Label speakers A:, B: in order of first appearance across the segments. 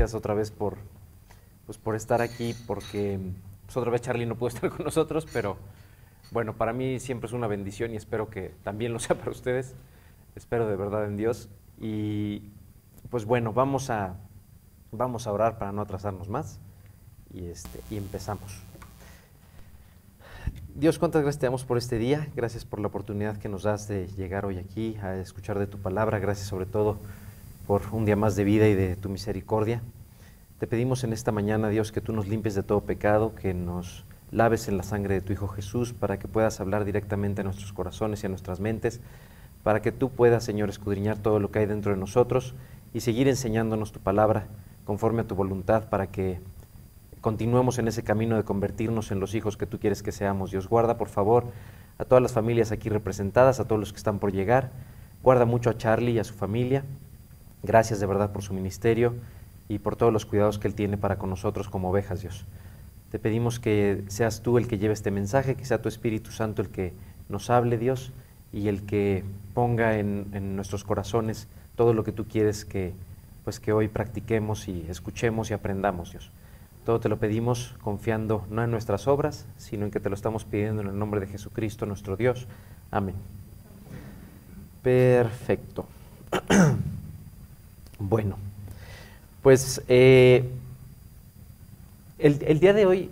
A: gracias otra vez por, pues, por estar aquí, porque pues, otra vez Charlie no pudo estar con nosotros, pero bueno, para mí siempre es una bendición y espero que también lo sea para ustedes. Espero de verdad en Dios. Y pues bueno, vamos a, vamos a orar para no atrasarnos más y, este, y empezamos. Dios, cuántas gracias te damos por este día. Gracias por la oportunidad que nos das de llegar hoy aquí a escuchar de tu palabra. Gracias sobre todo por un día más de vida y de tu misericordia. Te pedimos en esta mañana, Dios, que tú nos limpies de todo pecado, que nos laves en la sangre de tu Hijo Jesús, para que puedas hablar directamente a nuestros corazones y a nuestras mentes, para que tú puedas, Señor, escudriñar todo lo que hay dentro de nosotros y seguir enseñándonos tu palabra conforme a tu voluntad, para que continuemos en ese camino de convertirnos en los hijos que tú quieres que seamos. Dios, guarda, por favor, a todas las familias aquí representadas, a todos los que están por llegar. Guarda mucho a Charlie y a su familia. Gracias de verdad por su ministerio y por todos los cuidados que Él tiene para con nosotros como ovejas, Dios. Te pedimos que seas tú el que lleve este mensaje, que sea tu Espíritu Santo el que nos hable, Dios, y el que ponga en, en nuestros corazones todo lo que tú quieres que, pues, que hoy practiquemos y escuchemos y aprendamos, Dios. Todo te lo pedimos confiando no en nuestras obras, sino en que te lo estamos pidiendo en el nombre de Jesucristo, nuestro Dios. Amén. Perfecto. bueno, pues eh, el, día de hoy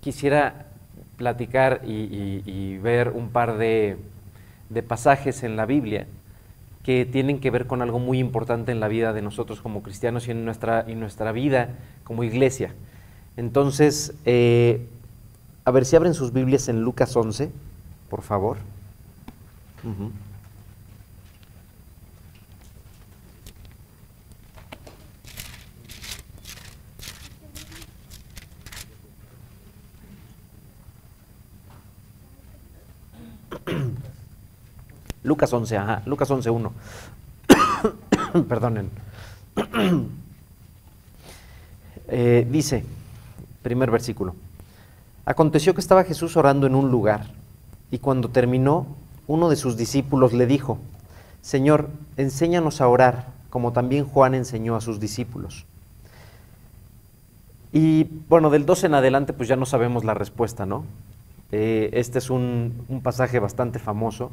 A: quisiera platicar y, ver un par de, pasajes en la Biblia que tienen que ver con algo muy importante en la vida de nosotros como cristianos y en nuestra, en nuestra vida como iglesia. Entonces, eh, a ver si abren sus Biblias en Lucas 11, por favor. Lucas 11, ajá, Lucas 11, 1. Perdonen. eh, dice, primer versículo, aconteció que estaba Jesús orando en un lugar y cuando terminó, uno de sus discípulos le dijo, Señor, enséñanos a orar, como también Juan enseñó a sus discípulos. Y bueno, del 12 en adelante pues ya no sabemos la respuesta, ¿no? Eh, este es un, un pasaje bastante famoso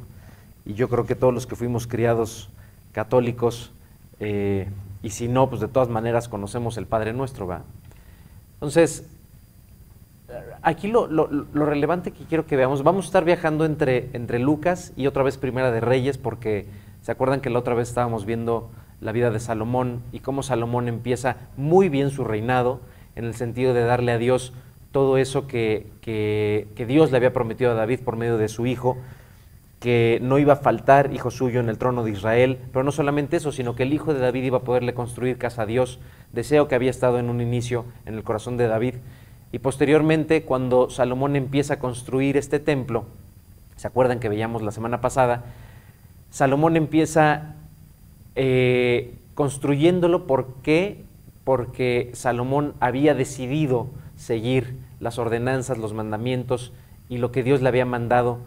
A: y yo creo que todos los que fuimos criados católicos, eh, y si no, pues de todas maneras conocemos el Padre Nuestro, ¿va? Entonces, aquí lo, lo, lo, relevante que quiero que veamos, vamos a estar viajando entre, entre Lucas y otra vez Primera de Reyes, porque se acuerdan que la otra vez estábamos viendo la vida de Salomón y cómo Salomón empieza muy bien su reinado, en el sentido de darle a Dios todo eso que, que, que Dios le había prometido a David por medio de su hijo, que no iba a faltar hijo suyo en el trono de Israel, pero no solamente eso, sino que el hijo de David iba a poderle construir casa a Dios, deseo que había estado en un inicio en el corazón de David. Y posteriormente, cuando Salomón empieza a construir este templo, ¿se acuerdan que veíamos la semana pasada? Salomón empieza eh, construyéndolo, ¿por qué? Porque Salomón había decidido seguir las ordenanzas, los mandamientos y lo que Dios le había mandado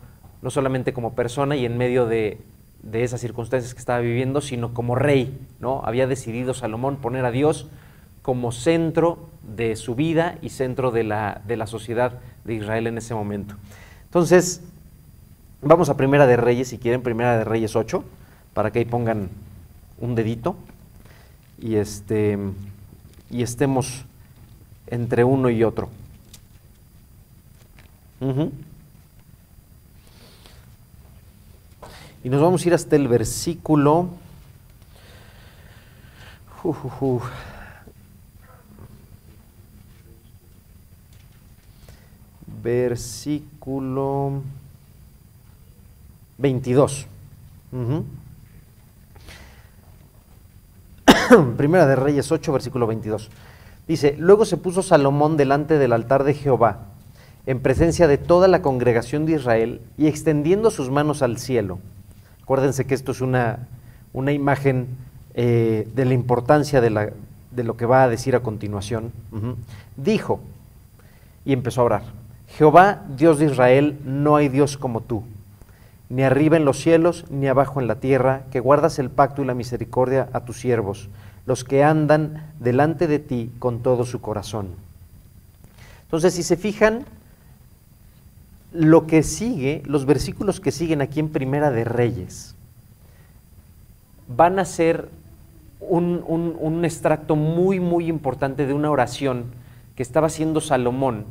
A: no solamente como persona y en medio de, de, esas circunstancias que estaba viviendo, sino como rey, ¿no? Había decidido Salomón poner a Dios como centro de su vida y centro de la, de la sociedad de Israel en ese momento. Entonces, vamos a Primera de Reyes, si quieren, Primera de Reyes 8, para que ahí pongan un dedito y, este, y estemos entre uno y otro. Uh. Y nos vamos a ir hasta el versículo. Versículo 22. Uh -huh. Primera de Reyes 8, versículo 22. Dice, luego se puso Salomón delante del altar de Jehová, en presencia de toda la congregación de Israel, y extendiendo sus manos al cielo, Acuérdense que esto es una, una imagen eh, de la importancia de, la, de, lo que va a decir a continuación. Dijo, y empezó a orar, Jehová, Dios de Israel, no hay Dios como tú, ni arriba en los cielos, ni abajo en la tierra, que guardas el pacto y la misericordia a tus siervos, los que andan delante de ti con todo su corazón. Entonces, si se fijan, lo que sigue, los versículos que siguen aquí en Primera de Reyes, van a ser un, un extracto muy, muy importante de una oración que estaba haciendo Salomón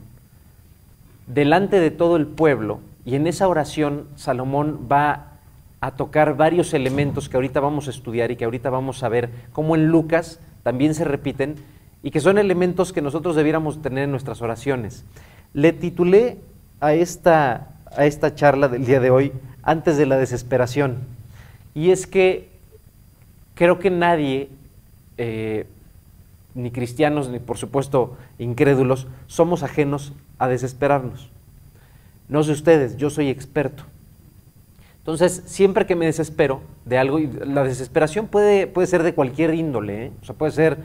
A: delante de todo el pueblo. Y en esa oración Salomón va a tocar varios elementos que ahorita vamos a estudiar y que ahorita vamos a ver cómo en Lucas también se repiten y que son elementos que nosotros debiéramos tener en nuestras oraciones. Le titulé a esta, a esta charla del día de hoy antes de la desesperación. Y es que creo que nadie, eh, ni cristianos, ni por supuesto incrédulos, somos ajenos a desesperarnos. No sé ustedes, yo soy experto. Entonces, siempre que me desespero de algo, y la desesperación puede, puede ser de cualquier índole, ¿eh? o sea, puede ser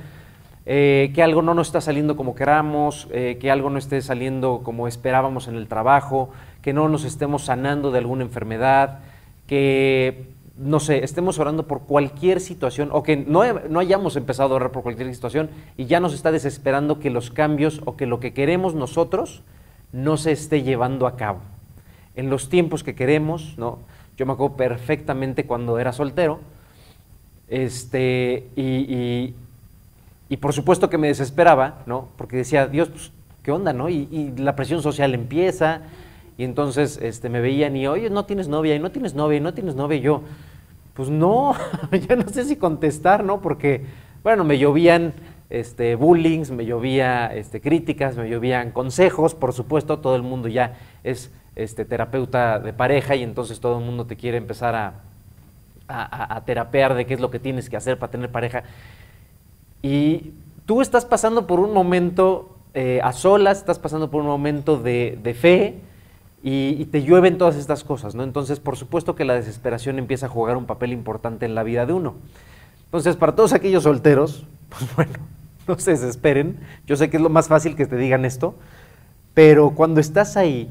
A: eh, que algo no nos está saliendo como queramos, eh, que algo no esté saliendo como esperábamos en el trabajo, que no nos estemos sanando de alguna enfermedad, que, no sé, estemos orando por cualquier situación, o que no, no hayamos empezado a orar por cualquier situación y ya nos está desesperando que los cambios o que lo que queremos nosotros no se esté llevando a cabo. En los tiempos que queremos, ¿no? Yo me acuerdo perfectamente cuando era soltero. Este, y, y, por supuesto que me desesperaba, ¿no? Porque decía, Dios, pues, ¿qué onda, no? Y, la presión social empieza, y entonces este, me veían y, oye, no tienes novia, y no tienes novia, y no tienes novia, y yo, pues no, ya no sé si contestar, ¿no? Porque, bueno, me llovían este, bullings, me llovía este, críticas, me llovían consejos, por supuesto, todo el mundo ya es este, terapeuta de pareja y entonces todo el mundo te quiere empezar a, a, terapear de qué es lo que tienes que hacer para tener pareja. Y tú estás pasando por un momento eh, a solas, estás pasando por un momento de, fe y, te llueven todas estas cosas, ¿no? Entonces, por supuesto que la desesperación empieza a jugar un papel importante en la vida de uno. Entonces, para todos aquellos solteros, pues bueno, no se desesperen. Yo sé que es lo más fácil que te digan esto, pero cuando estás ahí,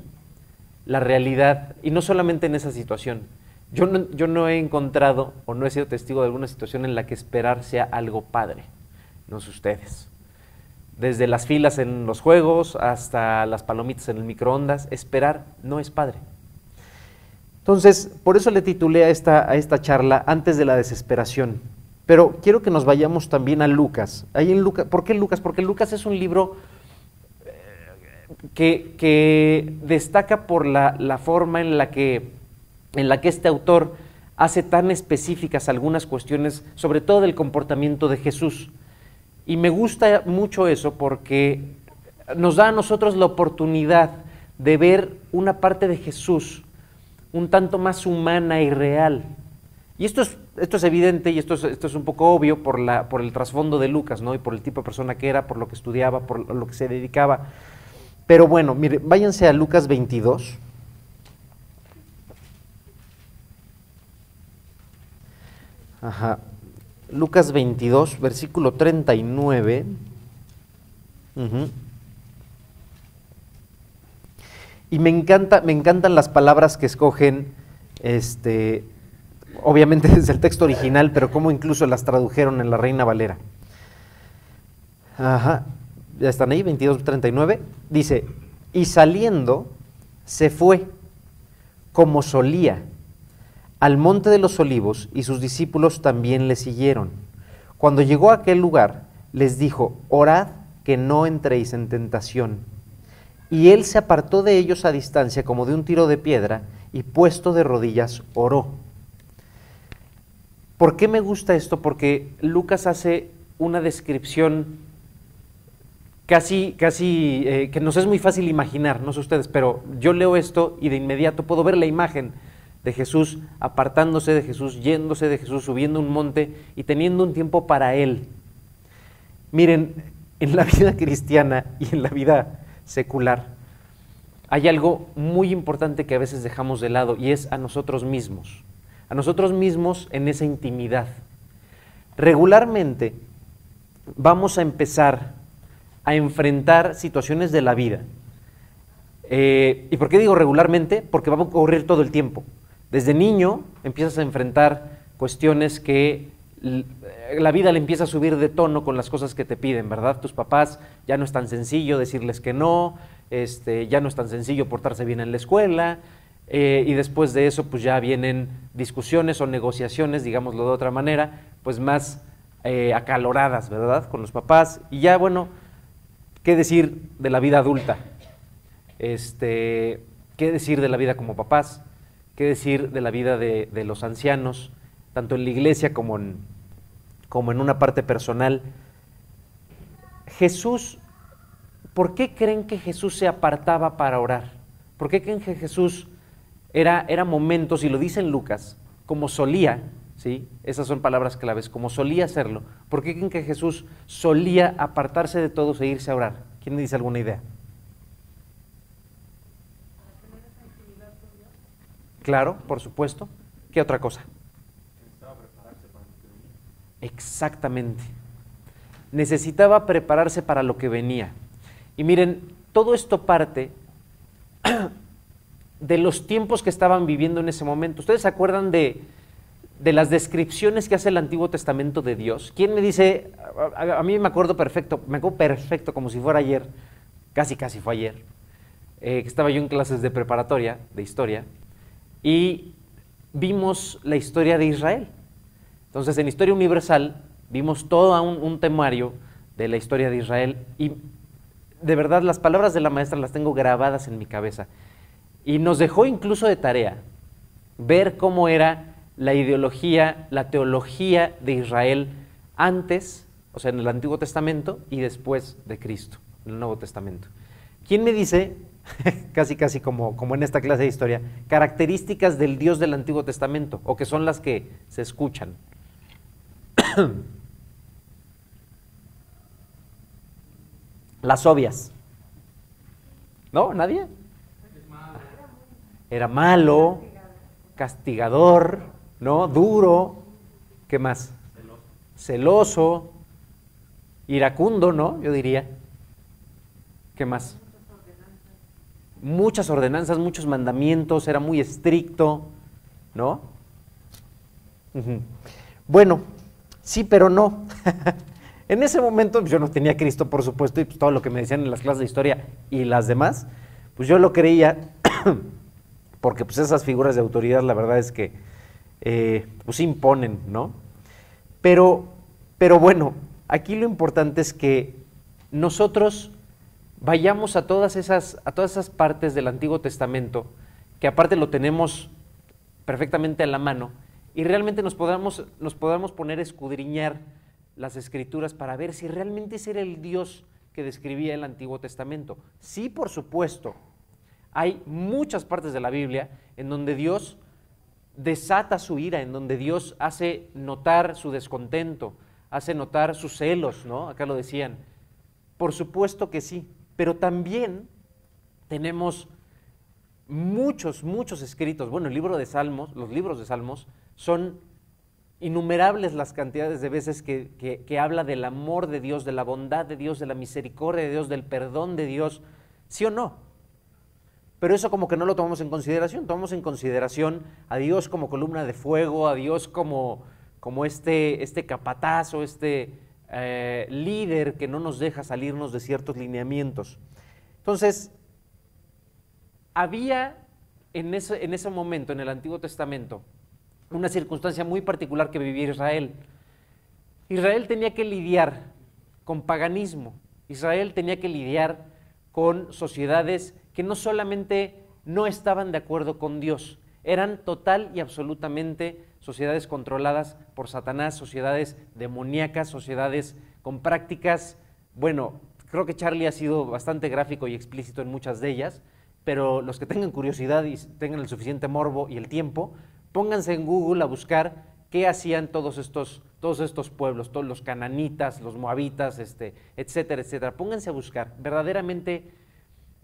A: la realidad, y no solamente en esa situación. Yo no, yo no he encontrado o no he sido testigo de alguna situación en la que esperar sea algo padre, no sé ustedes. Desde las filas en los juegos hasta las palomitas en el microondas, esperar no es padre. Entonces, por eso le titulé a esta, a esta charla antes de la desesperación. Pero quiero que nos vayamos también a Lucas. Ahí en Lucas ¿Por qué Lucas? Porque Lucas es un libro que, destaca por la, forma en la, que, en la que este autor hace tan específicas algunas cuestiones, sobre todo del comportamiento de Jesús. Y me gusta mucho eso porque nos da a nosotros la oportunidad de ver una parte de Jesús un tanto más humana y real. Y esto es, esto es evidente y esto es, esto es un poco obvio por, la, por el trasfondo de Lucas, ¿no? Y por el tipo de persona que era, por lo que estudiaba, por lo que se dedicaba. Pero bueno, mire, váyanse a Lucas 22. Ajá. Lucas 22, versículo 39. Y me encanta, me encantan las palabras que escogen, este, obviamente desde el texto original, pero como incluso las tradujeron en la Reina Valera. Ajá ya están ahí, 22.39, dice, y saliendo se fue como solía al monte de los olivos y sus discípulos también le siguieron. Cuando llegó a aquel lugar, les dijo, orad que no entréis en tentación. Y él se apartó de ellos a distancia como de un tiro de piedra y puesto de rodillas oró. ¿Por qué me gusta esto? Porque Lucas hace una descripción casi, casi, eh, que nos es muy fácil imaginar, no sé ustedes, pero yo leo esto y de inmediato puedo ver la imagen de Jesús apartándose de Jesús, yéndose de Jesús, subiendo un monte y teniendo un tiempo para Él. Miren, en la vida cristiana y en la vida secular hay algo muy importante que a veces dejamos de lado y es a nosotros mismos, a nosotros mismos en esa intimidad. Regularmente vamos a empezar a enfrentar situaciones de la vida. Eh, ¿Y por qué digo regularmente? Porque va a ocurrir todo el tiempo. Desde niño empiezas a enfrentar cuestiones que la vida le empieza a subir de tono con las cosas que te piden, ¿verdad? Tus papás ya no es tan sencillo decirles que no, este, ya no es tan sencillo portarse bien en la escuela, eh, y después de eso pues ya vienen discusiones o negociaciones, digámoslo de otra manera, pues más eh, acaloradas, ¿verdad? Con los papás. Y ya, bueno, ¿qué decir de la vida adulta? Este, ¿Qué decir de la vida como papás? ¿Qué decir de la vida de, los ancianos, tanto en la iglesia como en, como en una parte personal? Jesús, ¿por qué creen que Jesús se apartaba para orar? ¿Por qué creen que Jesús era, era momentos, y lo dice en Lucas, como solía, ¿sí? Esas son palabras claves, como solía hacerlo. ¿Por qué creen que Jesús solía apartarse de todos e irse a orar? ¿Quién me dice alguna idea? Claro, por supuesto. ¿Qué otra cosa? Exactamente. Necesitaba prepararse para lo que venía. Y miren, todo esto parte de los tiempos que estaban viviendo en ese momento. ¿Ustedes se acuerdan de, de las descripciones que hace el Antiguo Testamento de Dios? ¿Quién me dice, a, mí me acuerdo perfecto, me acuerdo perfecto como si fuera ayer, casi casi fue ayer, eh, que estaba yo en clases de preparatoria, de historia, y vimos la historia de Israel. Entonces, en Historia Universal vimos todo un, temario de la historia de Israel y de verdad las palabras de la maestra las tengo grabadas en mi cabeza. Y nos dejó incluso de tarea ver cómo era la ideología, la teología de Israel antes, o sea, en el Antiguo Testamento y después de Cristo, en el Nuevo Testamento. ¿Quién me dice, casi casi como, como en esta clase de historia, características del Dios del Antiguo Testamento, o que son las que se escuchan? las obvias. ¿No? ¿Nadie? Era malo, castigador, ¿no? Duro, ¿qué más? Celoso, iracundo, ¿no? Yo diría. ¿Qué más? Muchas ordenanzas, muchos mandamientos, era muy estricto, ¿no? Bueno, sí, pero no. en ese momento pues, yo no tenía Cristo, por supuesto, y pues, todo lo que me decían en las clases de historia y las demás, pues yo lo creía porque pues esas figuras de autoridad la verdad es que eh, pues imponen, ¿no? Pero, pero bueno, aquí lo importante es que nosotros vayamos a todas esas, a todas esas partes del Antiguo Testamento, que aparte lo tenemos perfectamente a la mano, y realmente nos podamos, nos podamos poner a escudriñar las escrituras para ver si realmente ese era el Dios que describía el Antiguo Testamento. Sí, por supuesto, hay muchas partes de la Biblia en donde Dios desata su ira, en donde Dios hace notar su descontento, hace notar sus celos, ¿no? Acá lo decían. Por supuesto que sí, pero también tenemos muchos, muchos escritos. Bueno, el libro de Salmos, los libros de Salmos, son innumerables las cantidades de veces que, que, habla del amor de Dios, de la bondad de Dios, de la misericordia de Dios, del perdón de Dios. ¿Sí o no? pero eso como que no lo tomamos en consideración, tomamos en consideración a Dios como columna de fuego, a Dios como, como este, este capatazo, este eh, líder que no nos deja salirnos de ciertos lineamientos. Entonces, había en ese, en ese momento, en el Antiguo Testamento, una circunstancia muy particular que vivía Israel. Israel tenía que lidiar con paganismo, Israel tenía que lidiar con sociedades que no solamente no estaban de acuerdo con Dios, eran total y absolutamente sociedades controladas por Satanás, sociedades demoníacas, sociedades con prácticas, bueno, creo que Charlie ha sido bastante gráfico y explícito en muchas de ellas, pero los que tengan curiosidad y tengan el suficiente morbo y el tiempo, pónganse en Google a buscar qué hacían todos estos, todos estos pueblos, todos los cananitas, los moabitas, este, etcétera, etcétera. Pónganse a buscar. Verdaderamente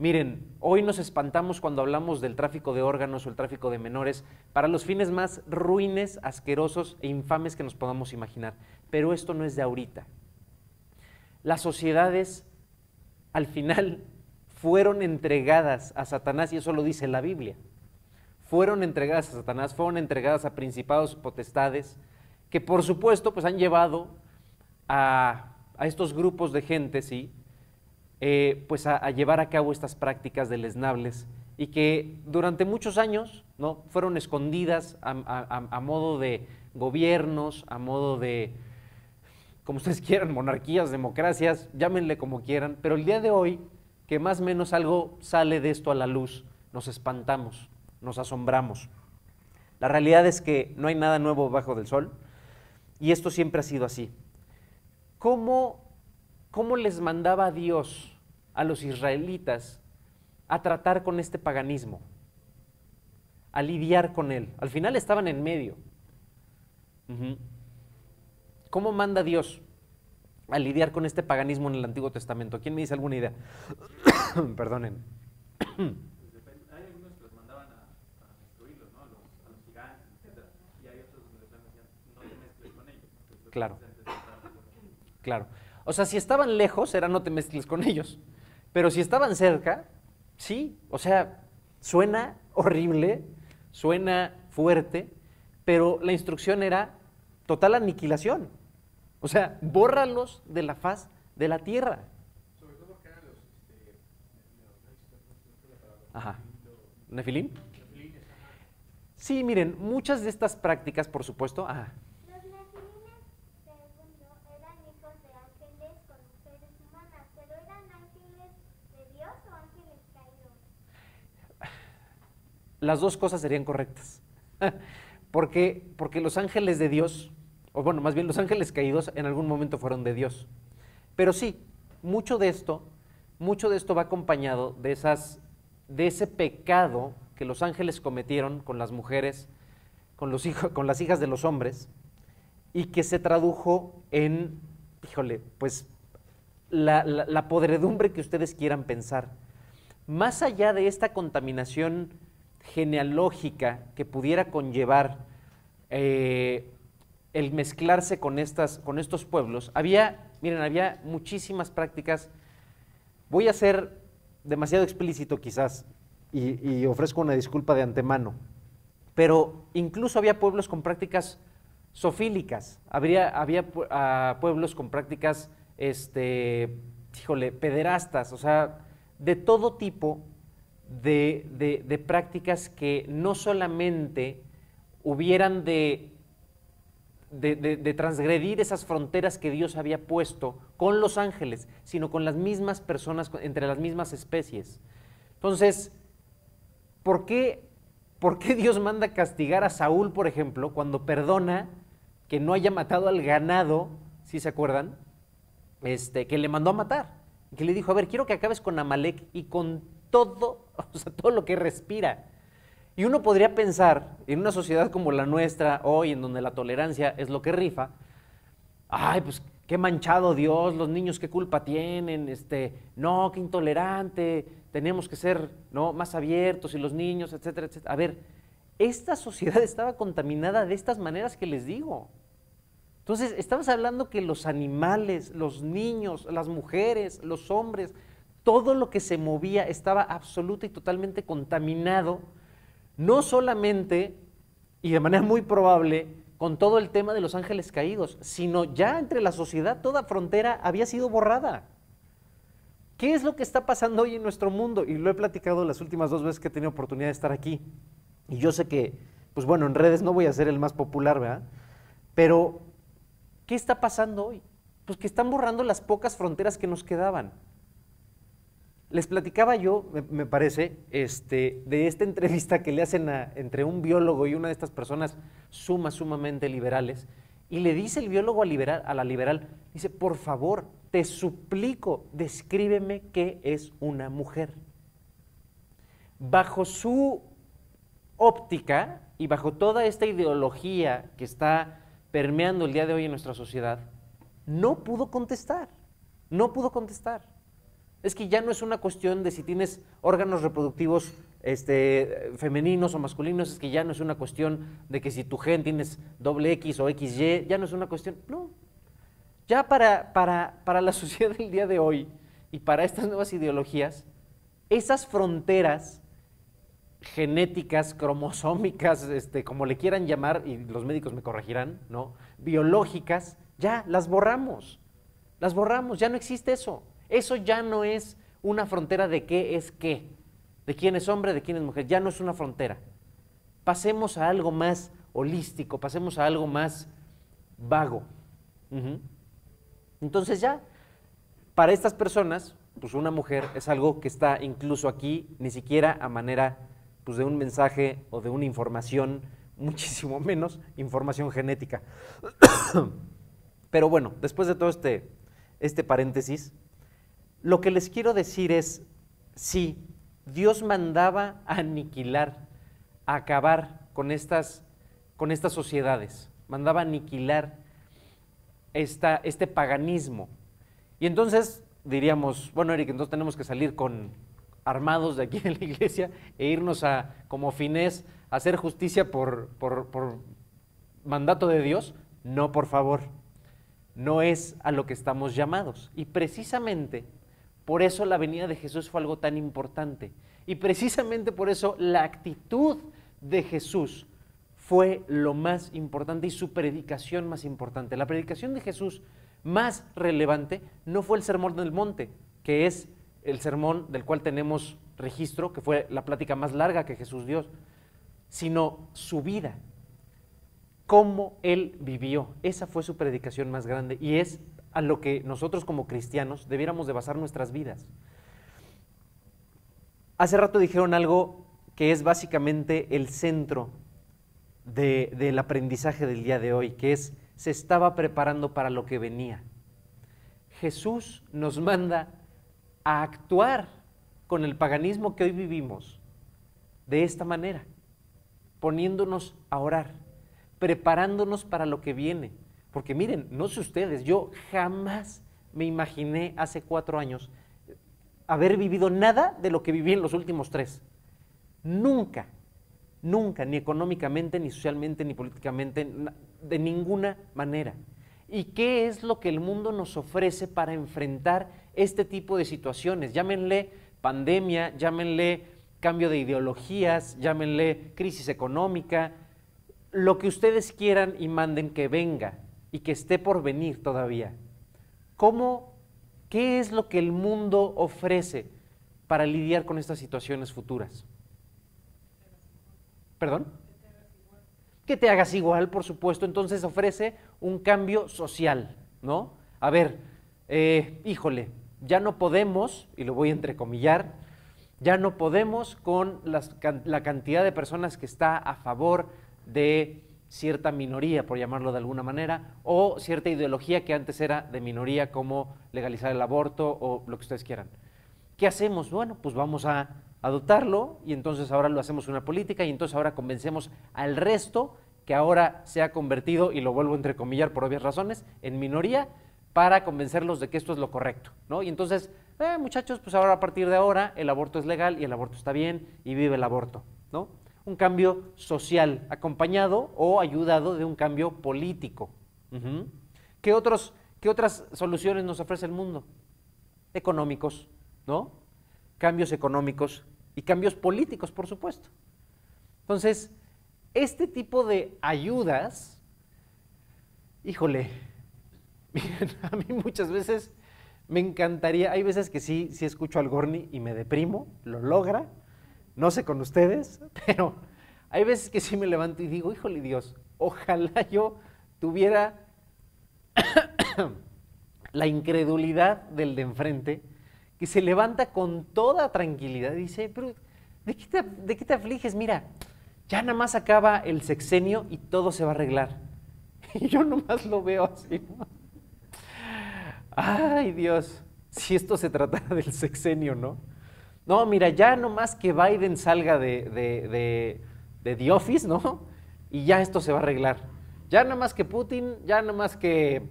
A: Miren, hoy nos espantamos cuando hablamos del tráfico de órganos o el tráfico de menores para los fines más ruines, asquerosos e infames que nos podamos imaginar. Pero esto no es de ahorita. Las sociedades al final fueron entregadas a Satanás, y eso lo dice la Biblia. Fueron entregadas a Satanás, fueron entregadas a principados, potestades, que por supuesto pues han llevado a, estos grupos de gente, ¿sí? Eh, pues a, llevar a cabo estas prácticas deleznables y que durante muchos años ¿no? fueron escondidas a, modo de gobiernos, a modo de, como ustedes quieran, monarquías, democracias, llámenle como quieran, pero el día de hoy, que más o menos algo sale de esto a la luz, nos espantamos, nos asombramos. La realidad es que no hay nada nuevo bajo del sol y esto siempre ha sido así. ¿Cómo, cómo les mandaba Dios a los israelitas a tratar con este paganismo? A lidiar con él. Al final estaban en medio. ¿Cómo manda Dios a lidiar con este paganismo en el Antiguo Testamento? ¿Quién me dice alguna idea? Perdonen. Claro. Claro. O sea, si estaban lejos, era no te mezcles con ellos. Pero si estaban cerca, sí. O sea, suena horrible, suena fuerte, pero la instrucción era total aniquilación. O sea, bórralos de la faz de la tierra. Sobre todo porque eran los, este, Ajá. ¿Nefilim? Sí, miren, muchas de estas prácticas, por supuesto, ajá. Las dos cosas serían correctas. porque, porque los ángeles de Dios, o bueno, más bien los ángeles caídos en algún momento fueron de Dios. Pero sí, mucho de esto, mucho de esto va acompañado de esas, de ese pecado que los ángeles cometieron con las mujeres, con, los hijos, con las hijas de los hombres, y que se tradujo en, híjole, pues la, la podredumbre que ustedes quieran pensar. Más allá de esta contaminación genealógica que pudiera conllevar eh, el mezclarse con, estas, con estos pueblos, había, miren, había muchísimas prácticas. Voy a ser demasiado explícito quizás y, ofrezco una disculpa de antemano, pero incluso había pueblos con prácticas sofílicas, habría, había pueblos con prácticas, este, híjole, pederastas, o sea, de todo tipo de, prácticas que no solamente hubieran de, de, transgredir esas fronteras que Dios había puesto con los ángeles, sino con las mismas personas, entre las mismas especies. Entonces, ¿por qué, ¿por qué Dios manda castigar a Saúl, por ejemplo, cuando perdona que no haya matado al ganado, si se acuerdan, este, que le mandó a matar? Que le dijo, a ver, quiero que acabes con Amalek y con todo, o sea, todo lo que respira. Y uno podría pensar, en una sociedad como la nuestra, hoy, en donde la tolerancia es lo que rifa, ay, pues qué manchado Dios, los niños qué culpa tienen, este, no, qué intolerante, tenemos que ser ¿no? más abiertos y los niños, etcétera, etcétera. A ver, esta sociedad estaba contaminada de estas maneras que les digo. Entonces, estamos hablando que los animales, los niños, las mujeres, los hombres, todo lo que se movía estaba absoluta y totalmente contaminado, no solamente y de manera muy probable con todo el tema de los ángeles caídos, sino ya entre la sociedad toda frontera había sido borrada. ¿Qué es lo que está pasando hoy en nuestro mundo? Y lo he platicado las últimas dos veces que he tenido oportunidad de estar aquí. Y yo sé que, pues bueno, en redes no voy a ser el más popular, ¿verdad? Pero, ¿qué está pasando hoy? Pues que están borrando las pocas fronteras que nos quedaban. Les platicaba yo, me, parece, este, de esta entrevista que le hacen entre un biólogo y una de estas personas suma, sumamente liberales, y le dice el biólogo a, a la liberal, dice, por favor, te suplico, descríbeme qué es una mujer. Bajo su óptica y bajo toda esta ideología que está permeando el día de hoy en nuestra sociedad, no pudo contestar, no pudo contestar. Es que ya no es una cuestión de si tienes órganos reproductivos este, femeninos o masculinos, es que ya no es una cuestión de que si tu gen tienes doble X o XY, ya no es una cuestión, no. Ya para, para, para la sociedad del día de hoy y para estas nuevas ideologías, esas fronteras genéticas, cromosómicas, este, como le quieran llamar, y los médicos me corregirán, ¿no? Biológicas, ya las borramos. Las borramos, ya no existe eso. Eso ya no es una frontera de qué es qué, de quién es hombre, de quién es mujer, ya no es una frontera. Pasemos a algo más holístico, pasemos a algo más vago. Entonces ya, para estas personas, pues una mujer es algo que está incluso aquí, ni siquiera a manera pues, de un mensaje o de una información, muchísimo menos información genética. Pero bueno, después de todo este, este paréntesis, lo que les quiero decir es, sí, Dios mandaba aniquilar, acabar con estas, con estas sociedades, mandaba aniquilar esta, este paganismo. Y entonces diríamos, bueno, Eric, entonces tenemos que salir con armados de aquí en la iglesia e irnos a, como finés, a hacer justicia por, por, por mandato de Dios. No, por favor, no es a lo que estamos llamados. Y precisamente por eso la venida de Jesús fue algo tan importante. Y precisamente por eso la actitud de Jesús fue lo más importante y su predicación más importante. La predicación de Jesús más relevante no fue el sermón del monte, que es el sermón del cual tenemos registro, que fue la plática más larga que Jesús dio, sino su vida, cómo él vivió. Esa fue su predicación más grande y es a lo que nosotros como cristianos debiéramos de basar nuestras vidas. Hace rato dijeron algo que es básicamente el centro del aprendizaje del día de hoy, que es se estaba preparando para lo que venía. Jesús nos manda a actuar con el paganismo que hoy vivimos de esta manera, poniéndonos a orar, preparándonos para lo que viene. Porque miren, no sé ustedes, yo jamás me imaginé hace cuatro años haber vivido nada de lo que viví en los últimos tres. Nunca, nunca, ni económicamente, ni socialmente, ni políticamente, de ninguna manera. ¿Y qué es lo que el mundo nos ofrece para enfrentar este tipo de situaciones? Llámenle pandemia, llámenle cambio de ideologías, llámenle crisis económica, lo que ustedes quieran y manden que venga y que esté por venir todavía. ¿Cómo, qué es lo que el mundo ofrece para lidiar con estas situaciones futuras? ¿Perdón? que te hagas igual, por supuesto, entonces ofrece un cambio social, ¿no? A ver, eh, híjole, ya no podemos, y lo voy a entrecomillar, ya no podemos con la cantidad de personas que está a favor de cierta minoría, por llamarlo de alguna manera, o cierta ideología que antes era de minoría, como legalizar el aborto o lo que ustedes quieran. ¿Qué hacemos? Bueno, pues vamos a adoptarlo y entonces ahora lo hacemos una política y entonces ahora convencemos al resto que ahora se ha convertido, y lo vuelvo a entrecomillar por obvias razones, en minoría para convencerlos de que esto es lo correcto, ¿no? Y entonces, eh, muchachos, pues ahora a partir de ahora el aborto es legal y el aborto está bien y vive el aborto, ¿no? Un cambio social acompañado o ayudado de un cambio político. ¿Qué, otros, ¿Qué otras soluciones nos ofrece el mundo? Económicos, ¿no? Cambios económicos y cambios políticos, por supuesto. Entonces, este tipo de ayudas, híjole, a mí muchas veces me encantaría, hay veces que sí, sí escucho al Gorni y me deprimo, lo logra, no sé con ustedes, pero hay veces que sí me levanto y digo, híjole Dios, ojalá yo tuviera la incredulidad del de enfrente, que se levanta con toda tranquilidad y dice, pero ¿de qué te, de qué te afliges? Mira, ya nada más acaba el sexenio y todo se va a arreglar. Y yo nomás lo veo así. Ay Dios, si esto se tratara del sexenio, ¿no? No, mira, ya nomás que Biden salga de, de, de, The Office, ¿no? Y ya esto se va a arreglar. Ya nada más que Putin, ya nada más que,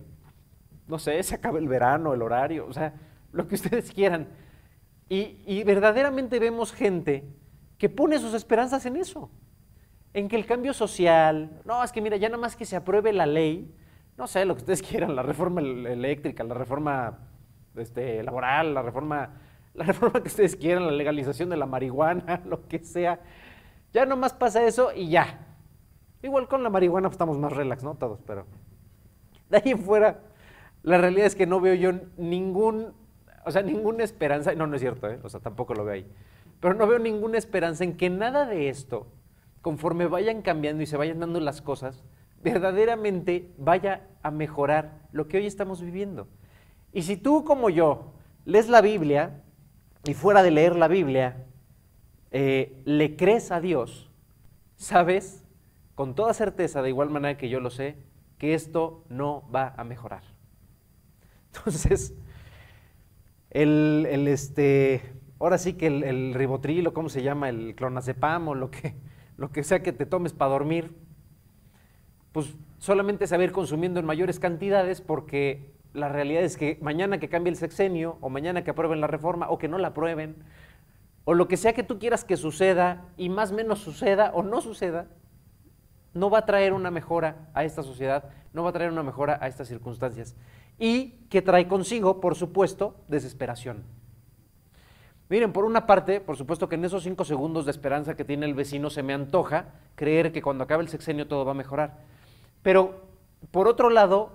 A: no sé, se acabe el verano, el horario, o sea, lo que ustedes quieran. Y, y verdaderamente vemos gente que pone sus esperanzas en eso en que el cambio social, no, es que mira, ya nada más que se apruebe la ley, no sé, lo que ustedes quieran, la reforma eléctrica, la reforma este, laboral, la reforma, la reforma que ustedes quieran, la legalización de la marihuana, lo que sea, Ya nomás pasa eso y ya. Igual con la marihuana pues, estamos más relax, ¿no? Todos, pero de ahí fuera, la realidad es que no veo yo ningún, o sea, ninguna esperanza, no, no es cierto, ¿eh? o sea, tampoco lo veo ahí, pero no veo ninguna esperanza en que nada de esto, conforme vayan cambiando y se vayan dando las cosas, verdaderamente vaya a mejorar lo que hoy estamos viviendo. Y si tú como yo lees la Biblia y fuera de leer la Biblia, eh, le crees a Dios, sabes con toda certeza, de igual manera que yo lo sé, que esto no va a mejorar. Entonces, el, este, ahora sí que el, el, ribotril o cómo se llama, el clonazepam o lo que, lo que sea que te tomes para dormir, pues solamente saber consumiendo en mayores cantidades porque la realidad es que mañana que cambie el sexenio o mañana que aprueben la reforma o que no la aprueben o lo que sea que tú quieras que suceda y más menos suceda o no suceda, no va a traer una mejora a esta sociedad, no va a traer una mejora a estas circunstancias. Y que trae consigo, por supuesto, desesperación. Miren, por una parte, por supuesto que en esos cinco segundos de esperanza que tiene el vecino se me antoja creer que cuando acabe el sexenio todo va a mejorar. Pero, por otro lado,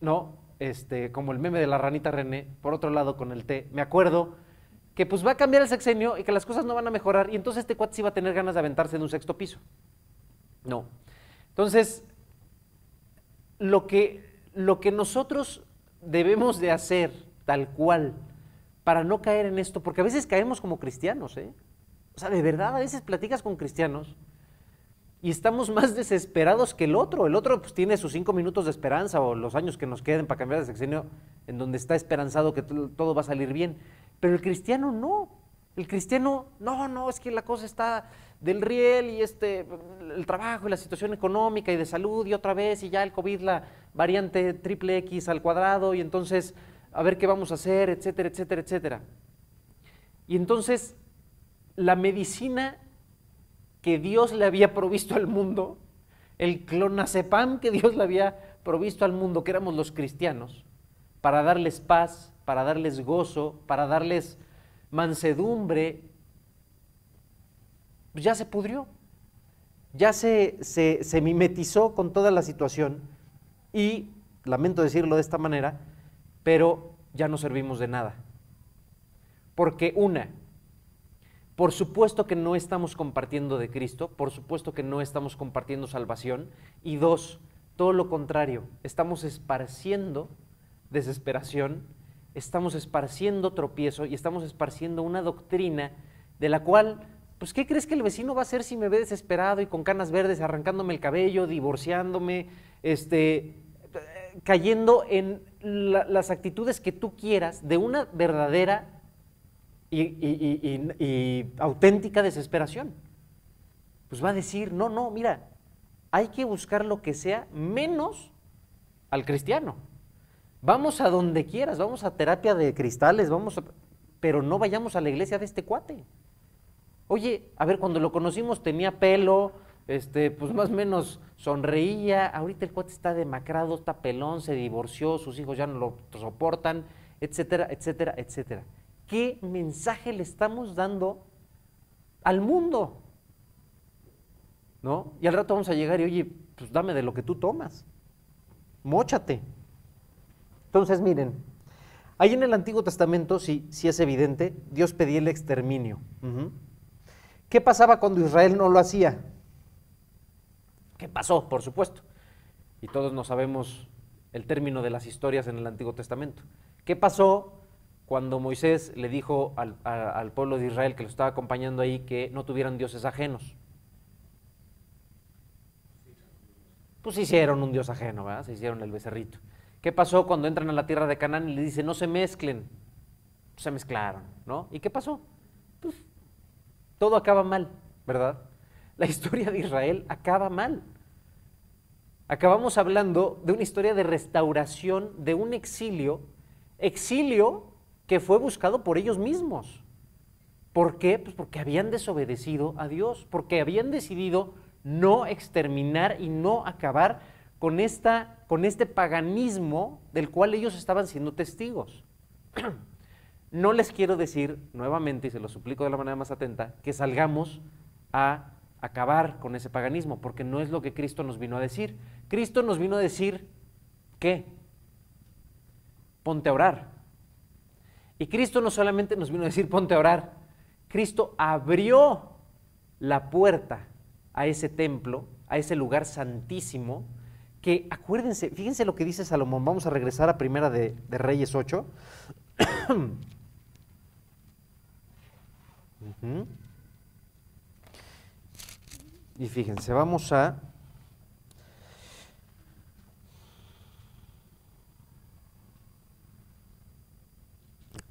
A: no, este, como el meme de la ranita René, por otro lado con el té, me acuerdo que pues va a cambiar el sexenio y que las cosas no van a mejorar y entonces este cuate sí va a tener ganas de aventarse en un sexto piso. No. Entonces, lo que, lo que nosotros debemos de hacer tal cual para no caer en esto, porque a veces caemos como cristianos, ¿eh? O sea, de verdad, a veces platicas con cristianos y estamos más desesperados que el otro. El otro pues, tiene sus cinco minutos de esperanza o los años que nos queden para cambiar de sexenio en donde está esperanzado que todo va a salir bien. Pero el cristiano no. El cristiano, no, no, es que la cosa está del riel y este, el trabajo y la situación económica y de salud y otra vez y ya el COVID, la variante triple X al cuadrado y entonces a ver qué vamos a hacer, etcétera, etcétera, etcétera. Y entonces la medicina que Dios le había provisto al mundo, el clonazepam que Dios le había provisto al mundo, que éramos los cristianos, para darles paz, para darles gozo, para darles mansedumbre, pues ya se pudrió, ya se, se, mimetizó con toda la situación y, lamento decirlo de esta manera, pero ya no servimos de nada. Porque una, por supuesto que no estamos compartiendo de Cristo, por supuesto que no estamos compartiendo salvación. Y dos, todo lo contrario, estamos esparciendo desesperación, estamos esparciendo tropiezo y estamos esparciendo una doctrina de la cual pues ¿qué crees que el vecino va a hacer si me ve desesperado y con canas verdes, arrancándome el cabello, divorciándome, este, cayendo en las actitudes que tú quieras de una verdadera y, auténtica desesperación? Pues va a decir, no, no, mira, hay que buscar lo que sea menos al cristiano. Vamos a donde quieras, vamos a terapia de cristales, vamos pero no vayamos a la iglesia de este cuate. Oye, a ver, cuando lo conocimos tenía pelo, este, pues más o menos sonreía, ahorita el cuate está demacrado, está pelón, se divorció, sus hijos ya no lo soportan, etcétera, etcétera, etcétera. ¿Qué mensaje le estamos dando al mundo? ¿No? Y al rato vamos a llegar y, oye, pues dame de lo que tú tomas, móchate. Entonces, miren, ahí en el Antiguo Testamento, sí, sí es evidente, Dios pedía el exterminio. ¿Qué pasaba cuando Israel no lo hacía? ¿Qué pasó? Por supuesto. Y todos no sabemos el término de las historias en el Antiguo Testamento. ¿Qué pasó cuando Moisés le dijo al, pueblo de Israel que lo estaba acompañando ahí que no tuvieran dioses ajenos? Pues hicieron un dios ajeno, ¿verdad? Se hicieron el becerrito. ¿Qué pasó cuando entran a la tierra de Canaán y le dice no se mezclen? Se mezclaron, ¿no? ¿Y qué pasó? Pues todo acaba mal, ¿verdad? La historia de Israel acaba mal. Acabamos hablando de una historia de restauración, de un exilio, exilio que fue buscado por ellos mismos. ¿Por qué? Pues porque habían desobedecido a Dios, porque habían decidido no exterminar y no acabar con, esta, con este paganismo del cual ellos estaban siendo testigos. No les quiero decir nuevamente, y se lo suplico de la manera más atenta, que salgamos a acabar con ese paganismo, porque no es lo que Cristo nos vino a decir. Cristo nos vino a decir, ¿qué? Ponte a orar. Y Cristo no solamente nos vino a decir, ponte a orar, Cristo abrió la puerta a ese templo, a ese lugar santísimo, que acuérdense, fíjense lo que dice Salomón, vamos a regresar a Primera de, Reyes 8. Y fíjense, vamos a...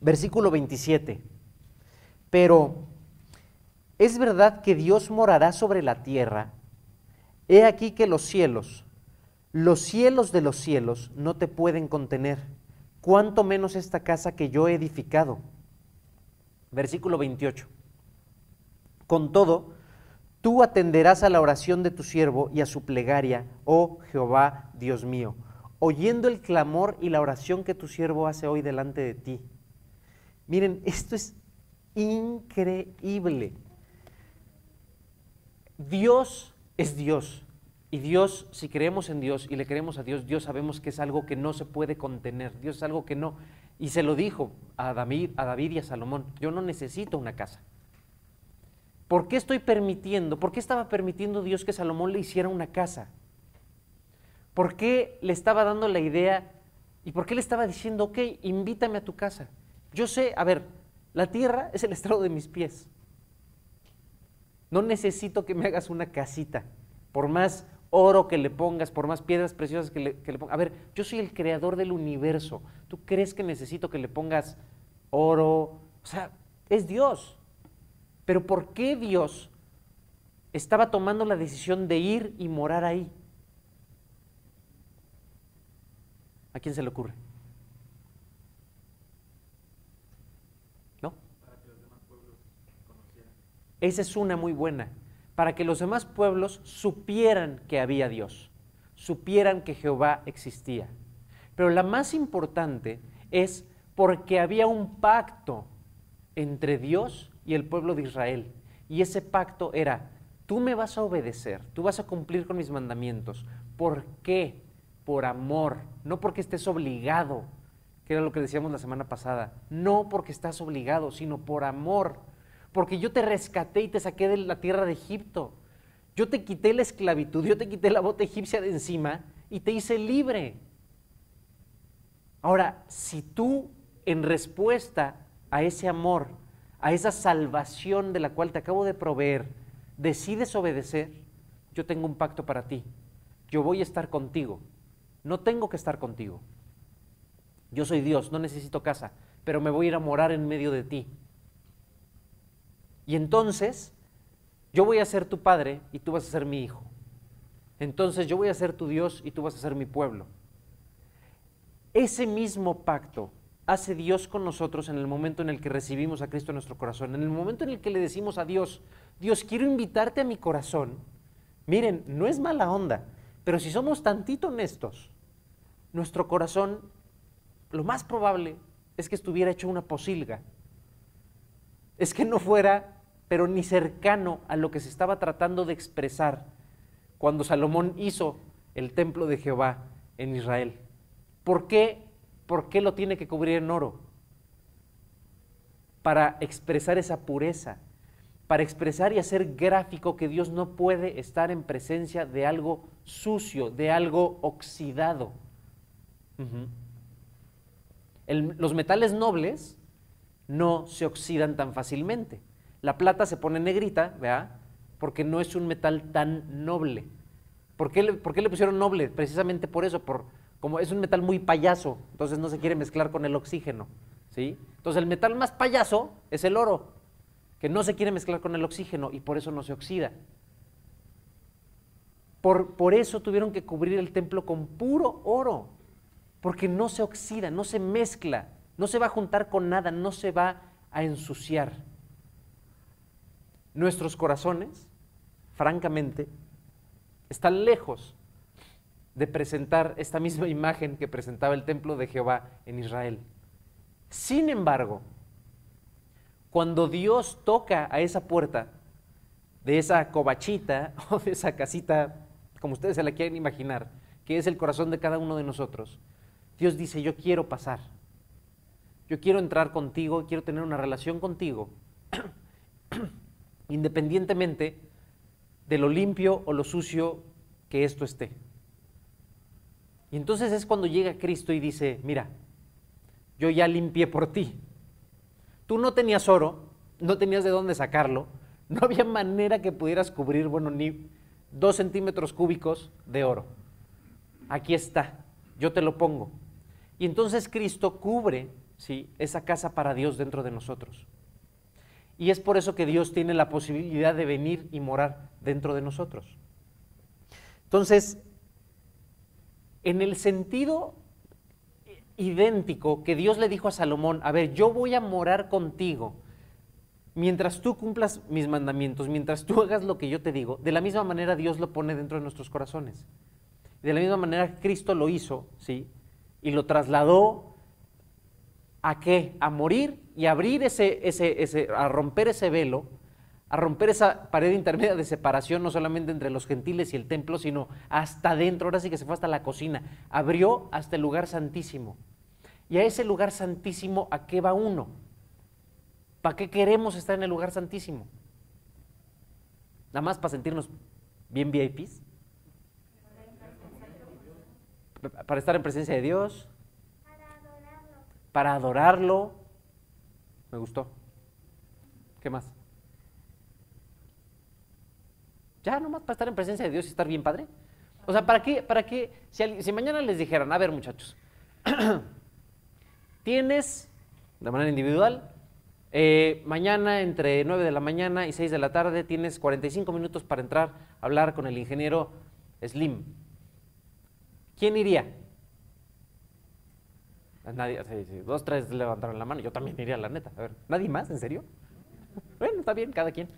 A: Versículo 27. Pero, ¿es verdad que Dios morará sobre la tierra? He aquí que los cielos, los cielos de los cielos no te pueden contener, cuanto menos esta casa que yo he edificado. Versículo 28. Con todo, Tú atenderás a la oración de tu siervo y a su plegaria, oh Jehová, Dios mío, oyendo el clamor y la oración que tu siervo hace hoy delante de ti. Miren, esto es increíble. Dios es Dios. Y Dios, si creemos en Dios y le creemos a Dios, Dios sabemos que es algo que no se puede contener. Dios es algo que no. Y se lo dijo a David, a David y a Salomón, yo no necesito una casa. ¿Por qué estoy permitiendo? ¿Por qué estaba permitiendo Dios que Salomón le hiciera una casa? ¿Por qué le estaba dando la idea y por qué le estaba diciendo, ok, invítame a tu casa? Yo sé, a ver, la tierra es el estrado de mis pies. No necesito que me hagas una casita, por más oro que le pongas, por más piedras preciosas que le, que le pongas. A ver, yo soy el creador del universo. ¿Tú crees que necesito que le pongas oro? O sea, es Dios. Pero ¿por qué Dios estaba tomando la decisión de ir y morar ahí? ¿A quién se le ocurre? ¿No? Para que los demás pueblos conocieran. Esa es una muy buena. Para que los demás pueblos supieran que había Dios, supieran que Jehová existía. Pero la más importante es porque había un pacto entre Dios y el pueblo de Israel. Y ese pacto era, tú me vas a obedecer, tú vas a cumplir con mis mandamientos. ¿Por qué? Por amor, no porque estés obligado, que era lo que decíamos la semana pasada. No porque estás obligado, sino por amor. Porque yo te rescaté y te saqué de la tierra de Egipto. Yo te quité la esclavitud, yo te quité la bota egipcia de encima y te hice libre. Ahora, si tú en respuesta a ese amor a esa salvación de la cual te acabo de proveer, decides obedecer, yo tengo un pacto para ti. Yo voy a estar contigo. No tengo que estar contigo. Yo soy Dios, no necesito casa, pero me voy a ir a morar en medio de ti. Y entonces, yo voy a ser tu padre y tú vas a ser mi hijo. Entonces yo voy a ser tu Dios y tú vas a ser mi pueblo. Ese mismo pacto hace Dios con nosotros en el momento en el que recibimos a Cristo en nuestro corazón, en el momento en el que le decimos a Dios, Dios, quiero invitarte a mi corazón. Miren, no es mala onda, pero si somos tantito honestos, nuestro corazón, lo más probable es que estuviera hecho una posilga. Es que no fuera, pero ni cercano a lo que se estaba tratando de expresar cuando Salomón hizo el templo de Jehová en Israel. ¿Por qué ¿Por qué lo tiene que cubrir en oro? Para expresar esa pureza, para expresar y hacer gráfico que Dios no puede estar en presencia de algo sucio, de algo oxidado. los metales nobles no se oxidan tan fácilmente. La plata se pone negrita, ¿verdad? Porque no es un metal tan noble. ¿Por qué, le, ¿Por qué le pusieron noble? Precisamente por eso, por, como es un metal muy payaso, entonces no se quiere mezclar con el oxígeno. ¿sí? Entonces el metal más payaso es el oro, que no se quiere mezclar con el oxígeno y por eso no se oxida. Por, por eso tuvieron que cubrir el templo con puro oro, porque no se oxida, no se mezcla, no se va a juntar con nada, no se va a ensuciar. Nuestros corazones, francamente, están lejos de presentar esta misma imagen que presentaba el templo de Jehová en Israel. Sin embargo, cuando Dios toca a esa puerta de esa covachita o de esa casita, como ustedes se la quieren imaginar, que es el corazón de cada uno de nosotros, Dios dice, yo quiero pasar, yo quiero entrar contigo, quiero tener una relación contigo, independientemente de lo limpio o lo sucio que esto esté. Y entonces es cuando llega Cristo y dice, mira, yo ya limpié por ti. Tú no tenías oro, no tenías de dónde sacarlo, no había manera que pudieras cubrir, bueno, ni dos centímetros cúbicos de oro. Aquí está, yo te lo pongo. Y entonces Cristo cubre ¿sí? esa casa para Dios dentro de nosotros. Y es por eso que Dios tiene la posibilidad de venir y morar dentro de nosotros. Entonces, en el sentido idéntico que Dios le dijo a Salomón, a ver, yo voy a morar contigo mientras tú cumplas mis mandamientos, mientras tú hagas lo que yo te digo, de la misma manera Dios lo pone dentro de nuestros corazones. De la misma manera Cristo lo hizo, ¿sí? Y lo trasladó a qué? A morir y abrir ese, ese, ese, a romper ese velo, a romper esa pared intermedia de separación, no solamente entre los gentiles y el templo, sino hasta adentro, ahora sí que se fue hasta la cocina, abrió hasta el lugar santísimo. Y a ese lugar santísimo, ¿a qué va uno? ¿Para qué queremos estar en el lugar santísimo? Nada más para sentirnos bien VIPs. Para estar en presencia de Dios. Para adorarlo. Me gustó. ¿Qué más? Ya, nomás para estar en presencia de Dios y estar bien padre. O sea, ¿para qué? ¿Para qué? Si, si mañana les dijeran, a ver muchachos, tienes de manera individual, eh, mañana entre 9 de la mañana y 6 de la tarde tienes 45 minutos para entrar a hablar con el ingeniero Slim. ¿Quién iría? Nadie, dos, tres levantaron la mano. Yo también iría, la neta. A ver, ¿nadie más? ¿En serio? Bueno, está bien, cada quien.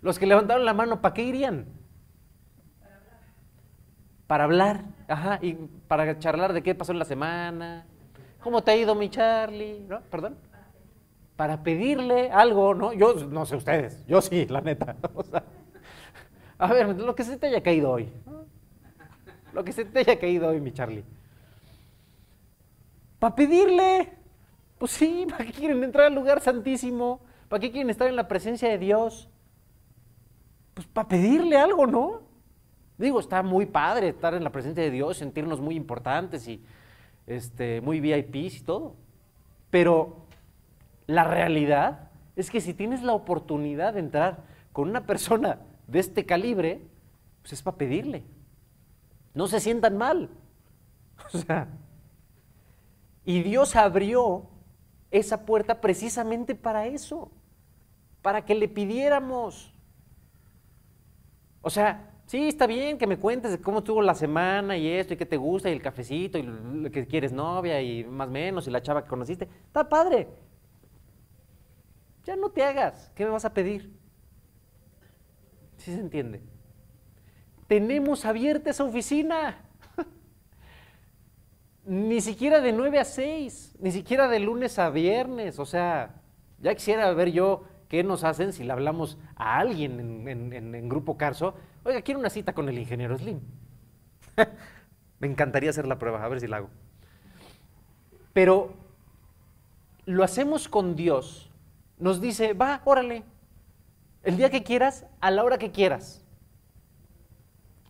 A: Los que levantaron la mano, ¿para qué irían? Para hablar. Ajá, y para charlar de qué pasó en la semana. ¿Cómo te ha ido mi Charlie? ¿Perdón? Para pedirle algo, ¿no? Yo no sé ustedes, yo sí, la neta. a ver, lo que se te haya caído hoy. Lo que se te haya caído hoy, mi Charlie. Para pedirle. Pues sí, ¿para qué quieren entrar al lugar santísimo? ¿Para qué quieren estar en la presencia de Dios? Pues para pedirle algo, ¿no? Digo, está muy padre estar en la presencia de Dios, sentirnos muy importantes y este, muy VIPs y todo. Pero la realidad es que si tienes la oportunidad de entrar con una persona de este calibre, pues es para pedirle. No se sientan mal. O sea, y Dios abrió esa puerta precisamente para eso, para que le pidiéramos. O sea, Sí, está bien que me cuentes cómo estuvo la semana y esto y qué te gusta y el cafecito y lo que quieres novia y más menos y la chava que conociste. Está padre. Ya no te hagas. ¿Qué me vas a pedir? ¿Sí se entiende? Tenemos abierta esa oficina. Ni siquiera de 9 a 6, ni siquiera de lunes a viernes. O sea, ya quisiera ver yo qué nos hacen si le hablamos a alguien en, en Grupo Carso Oiga, quiero una cita con el ingeniero Slim. Me encantaría hacer la prueba, a ver si la hago. Pero lo hacemos con Dios. Nos dice, va, órale, el día que quieras, a la hora que quieras.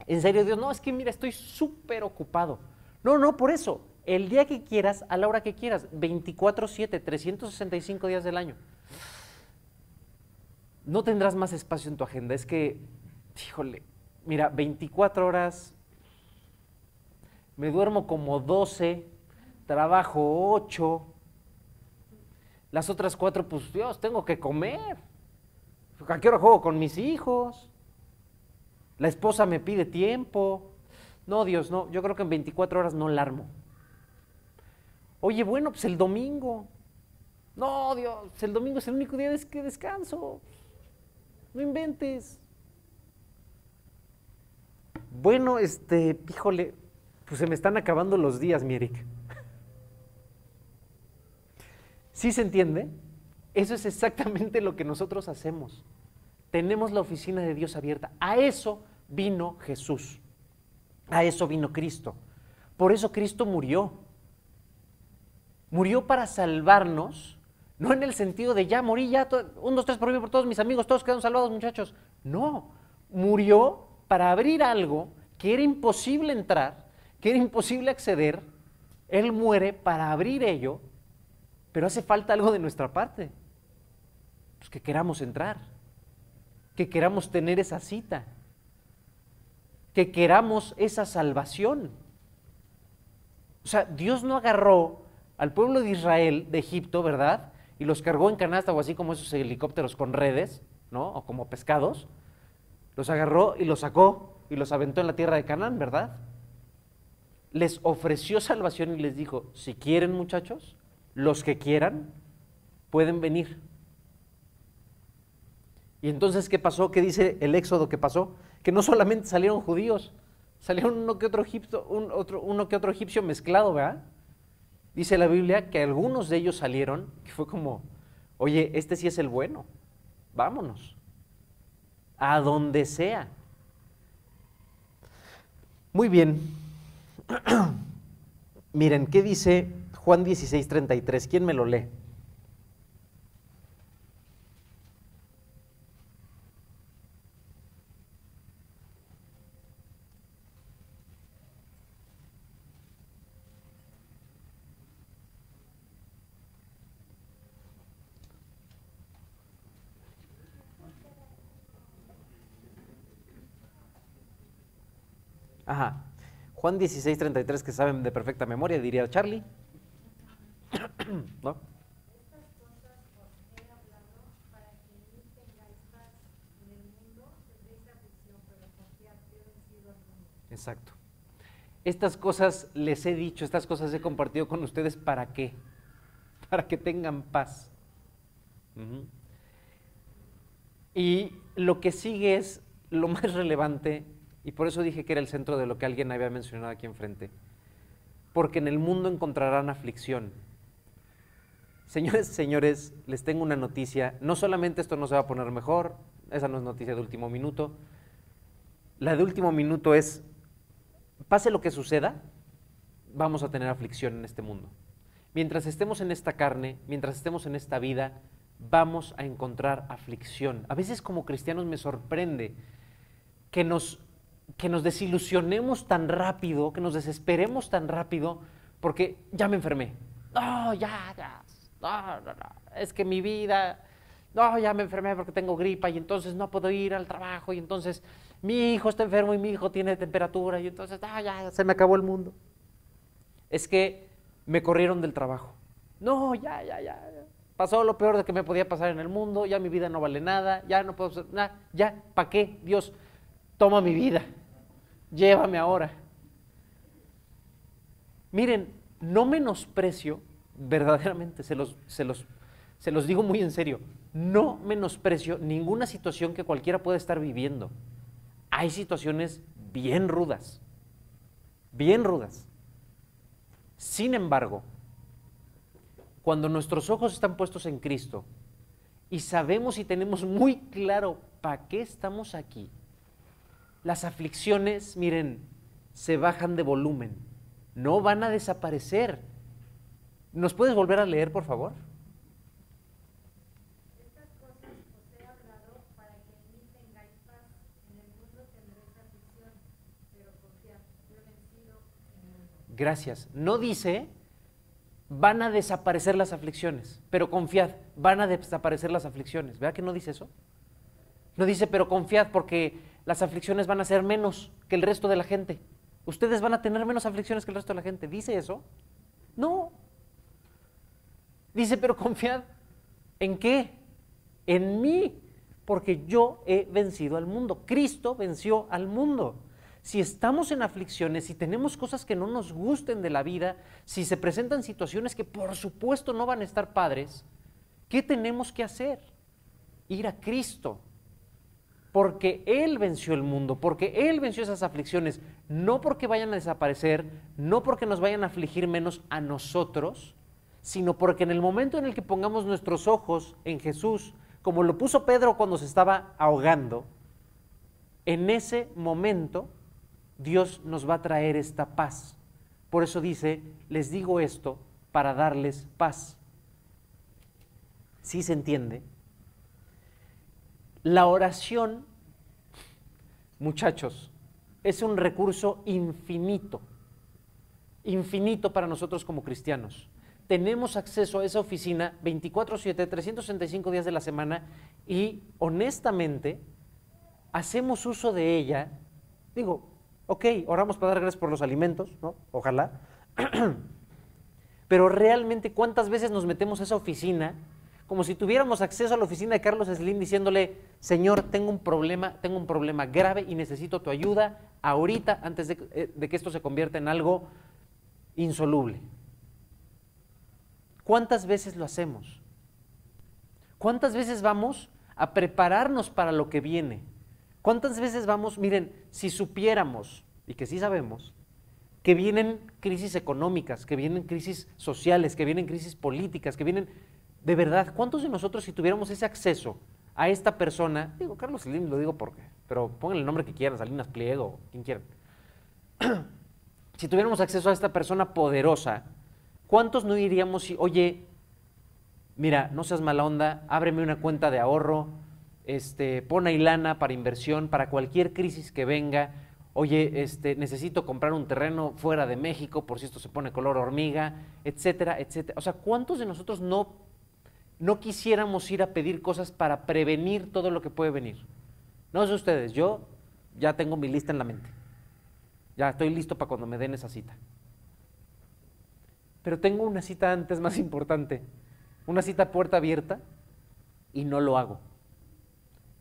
A: En serio, Dios, no, es que mira, estoy súper ocupado. No, no, por eso, el día que quieras, a la hora que quieras, 24/7, 365 días del año. No tendrás más espacio en tu agenda, es que híjole, mira, 24 horas, me duermo como 12, trabajo 8, las otras 4, pues Dios, tengo que comer. ¿A qué hora juego con mis hijos? La esposa me pide tiempo. No, Dios, no, yo creo que en 24 horas no la. Oye, bueno, pues el domingo. No, Dios, el domingo es el único día que descanso. No inventes. Bueno, este, híjole, pues se me están acabando los días, mi Eric. ¿Sí se entiende? Eso es exactamente lo que nosotros hacemos. tenemos la oficina de Dios abierta. A eso vino Jesús. A eso vino Cristo. Por eso Cristo murió. Murió para salvarnos, no en el sentido de ya morí, ya, un, dos, tres por mí, por todos mis amigos, todos quedaron salvados, muchachos. No, murió para abrir algo que era imposible entrar, que era imposible acceder. Él muere para abrir ello, pero hace falta algo de nuestra parte. Pues que queramos entrar, que queramos tener esa cita, que queramos esa salvación. O sea, Dios no agarró al pueblo de Israel de Egipto, ¿verdad? Y los cargó en canasta o así como esos helicópteros con redes, ¿no? O como pescados. Los agarró y los sacó y los aventó en la tierra de Canaán, ¿verdad? Les ofreció salvación y les dijo, si quieren muchachos, los que quieran, pueden venir. Y entonces, ¿qué pasó? ¿Qué dice el Éxodo que pasó? Que no solamente salieron judíos, salieron uno que otro, egipcio, otro, uno que otro egipcio mezclado, ¿verdad? Dice la Biblia que algunos de ellos salieron, que fue como, oye, este sí es el bueno, vámonos, a donde sea. Muy bien. Miren, ¿qué dice Juan 16, 33? ¿Quién me lo lee? Ajá. Juan 16, 33, que saben de perfecta memoria, diría Charlie. ¿No? Exacto. Estas cosas les he dicho, estas cosas he compartido con ustedes para qué? Para que tengan paz. Y lo que sigue es lo más relevante y por eso dije que era el centro de lo que alguien había mencionado aquí enfrente. Porque en el mundo encontrarán aflicción. Señores, señores, les tengo una noticia. No solamente esto no se va a poner mejor, esa no es noticia de último minuto. La de último minuto es, pase lo que suceda, vamos a tener aflicción en este mundo. Mientras estemos en esta carne, mientras estemos en esta vida, vamos a encontrar aflicción. A veces como cristianos me sorprende que nos que nos desilusionemos tan rápido, que nos desesperemos tan rápido, porque ya me enfermé. No, ya, ya, no, no, no, es que mi vida, no, ya me enfermé porque tengo gripa y entonces no puedo ir al trabajo y entonces mi hijo está enfermo y mi hijo tiene temperatura y entonces, ah, ya, se me acabó el mundo. Es que me corrieron del trabajo. No, ya, ya, ya. Pasó lo peor de que me podía pasar en el mundo, ya mi vida no vale nada, ya no puedo hacer nada, ya, ¿para qué? Dios, toma mi vida, llévame ahora. Miren, no menosprecio, verdaderamente, se los, se los, se los digo muy en serio, no menosprecio ninguna situación que cualquiera pueda estar viviendo. Hay situaciones bien rudas, bien rudas. Sin embargo, cuando nuestros ojos están puestos en Cristo y sabemos y tenemos muy claro para qué estamos aquí, las aflicciones, miren, se bajan de volumen, no van a desaparecer. ¿Nos puedes volver a leer, por favor? Gracias. No dice van a desaparecer las aflicciones, pero confiad, van a desaparecer las aflicciones. ¿Vea que no dice eso? No dice, pero confiad porque las aflicciones van a ser menos que el resto de la gente. Ustedes van a tener menos aflicciones que el resto de la gente. ¿Dice eso? No. Dice, pero confiad. ¿En qué? En mí. Porque yo he vencido al mundo. Cristo venció al mundo. Si estamos en aflicciones, si tenemos cosas que no nos gusten de la vida, si se presentan situaciones que por supuesto no van a estar padres, ¿qué tenemos que hacer? Ir a Cristo porque Él venció el mundo, porque Él venció esas aflicciones, no porque vayan a desaparecer, no porque nos vayan a afligir menos a nosotros, sino porque en el momento en el que pongamos nuestros ojos en Jesús, como lo puso Pedro cuando se estaba ahogando, en ese momento Dios nos va a traer esta paz. Por eso dice, les digo esto para darles paz. ¿Sí se entiende? La oración, muchachos, es un recurso infinito, infinito para nosotros como cristianos. Tenemos acceso a esa oficina 24/7, 365 días de la semana y honestamente hacemos uso de ella. Digo, ok, oramos para dar gracias por los alimentos, ¿no? Ojalá. Pero realmente, ¿cuántas veces nos metemos a esa oficina como si tuviéramos acceso a la oficina de Carlos Slim diciéndole, Señor, tengo un problema, tengo un problema grave y necesito tu ayuda ahorita antes de, eh, de que esto se convierta en algo insoluble. ¿Cuántas veces lo hacemos? ¿Cuántas veces vamos a prepararnos para lo que viene? ¿Cuántas veces vamos, miren, si supiéramos, y que sí sabemos, que vienen crisis económicas, que vienen crisis sociales, que vienen crisis políticas, que vienen de verdad, ¿cuántos de nosotros si tuviéramos ese acceso a esta persona, digo, Carlos Slim, lo digo porque, pero pongan el nombre que quieran, Salinas Pliego, quien quieran, si tuviéramos acceso a esta persona poderosa, ¿cuántos no diríamos si, oye, mira, no seas mala onda, ábreme una cuenta de ahorro, este, pon ahí lana para inversión, para cualquier crisis que venga, oye, este, necesito comprar un terreno fuera de México por si esto se pone color hormiga, etcétera, etcétera. O sea, ¿cuántos de nosotros no no quisiéramos ir a pedir cosas para prevenir todo lo que puede venir. No sé ustedes, yo ya tengo mi lista en la mente. Ya estoy listo para cuando me den esa cita. Pero tengo una cita antes más importante, una cita puerta abierta y no lo hago.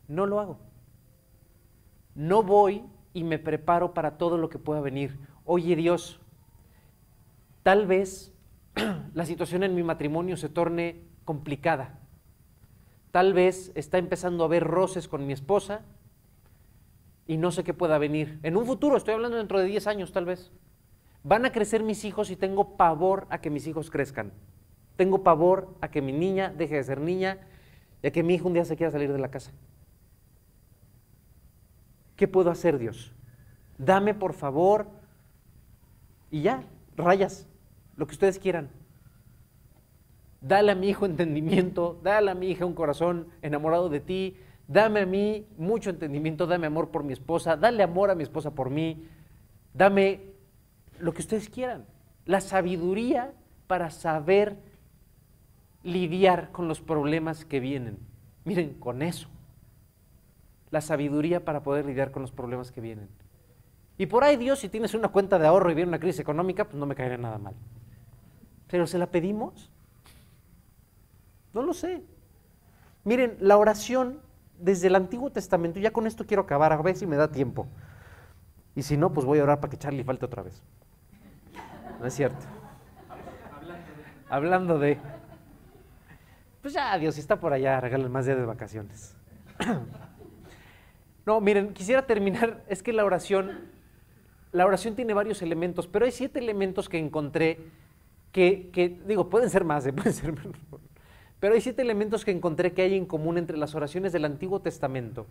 A: No lo hago. No voy y me preparo para todo lo que pueda venir. Oye Dios, tal vez la situación en mi matrimonio se torne complicada. Tal vez está empezando a haber roces con mi esposa y no sé qué pueda venir. En un futuro, estoy hablando dentro de 10 años tal vez. Van a crecer mis hijos y tengo pavor a que mis hijos crezcan. Tengo pavor a que mi niña deje de ser niña y a que mi hijo un día se quiera salir de la casa. ¿Qué puedo hacer, Dios? Dame por favor y ya, rayas, lo que ustedes quieran. Dale a mi hijo entendimiento, dale a mi hija un corazón enamorado de ti, dame a mí mucho entendimiento, dame amor por mi esposa, dale amor a mi esposa por mí, dame lo que ustedes quieran, la sabiduría para saber lidiar con los problemas que vienen. Miren, con eso, la sabiduría para poder lidiar con los problemas que vienen. Y por ahí Dios, si tienes una cuenta de ahorro y viene una crisis económica, pues no me caería nada mal. Pero se la pedimos. No lo sé. Miren, la oración desde el Antiguo Testamento, ya con esto quiero acabar, a ver si me da tiempo. Y si no, pues voy a orar para que Charlie falte otra vez. No es cierto. Hablando de... Pues ya, Dios, si está por allá, regalen más días de vacaciones. No, miren, quisiera terminar, es que la oración, la oración tiene varios elementos, pero hay siete elementos que encontré que, que digo, pueden ser más, ¿eh? pueden ser menos. Pero hay siete elementos que encontré que hay en común entre las oraciones del Antiguo Testamento,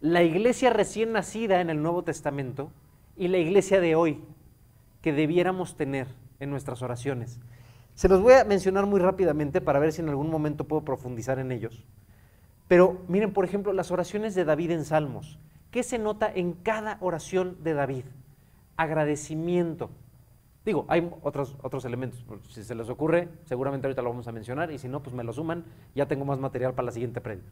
A: la iglesia recién nacida en el Nuevo Testamento y la iglesia de hoy que debiéramos tener en nuestras oraciones. Se los voy a mencionar muy rápidamente para ver si en algún momento puedo profundizar en ellos. Pero miren, por ejemplo, las oraciones de David en Salmos. ¿Qué se nota en cada oración de David? Agradecimiento, Digo, hay otros, otros elementos, si se les ocurre, seguramente ahorita lo vamos a mencionar, y si no, pues me lo suman, ya tengo más material para la siguiente prenda.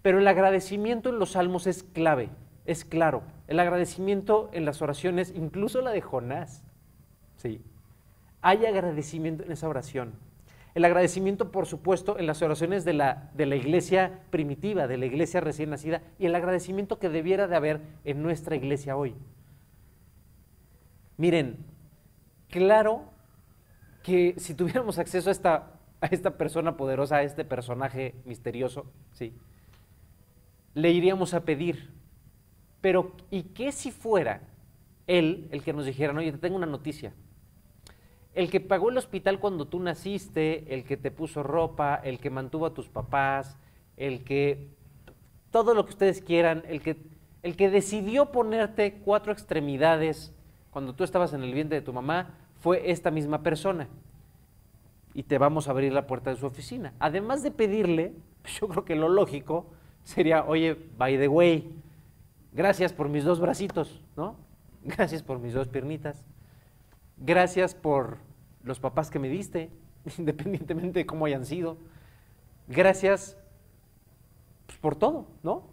A: Pero el agradecimiento en los salmos es clave, es claro. El agradecimiento en las oraciones, incluso la de Jonás, ¿sí? Hay agradecimiento en esa oración. El agradecimiento, por supuesto, en las oraciones de la, de la iglesia primitiva, de la iglesia recién nacida, y el agradecimiento que debiera de haber en nuestra iglesia hoy. Miren, claro que si tuviéramos acceso a esta, a esta persona poderosa, a este personaje misterioso, ¿sí? le iríamos a pedir. Pero, ¿y qué si fuera él el que nos dijera, oye, te tengo una noticia? el que pagó el hospital cuando tú naciste, el que te puso ropa, el que mantuvo a tus papás, el que todo lo que ustedes quieran, el que, el que decidió ponerte cuatro extremidades cuando tú estabas en el vientre de tu mamá, fue esta misma persona. Y te vamos a abrir la puerta de su oficina. Además de pedirle, yo creo que lo lógico sería, oye, by the way, gracias por mis dos bracitos, ¿no? Gracias por mis dos piernitas. Gracias por los papás que me diste, independientemente de cómo hayan sido. Gracias pues, por todo, ¿no?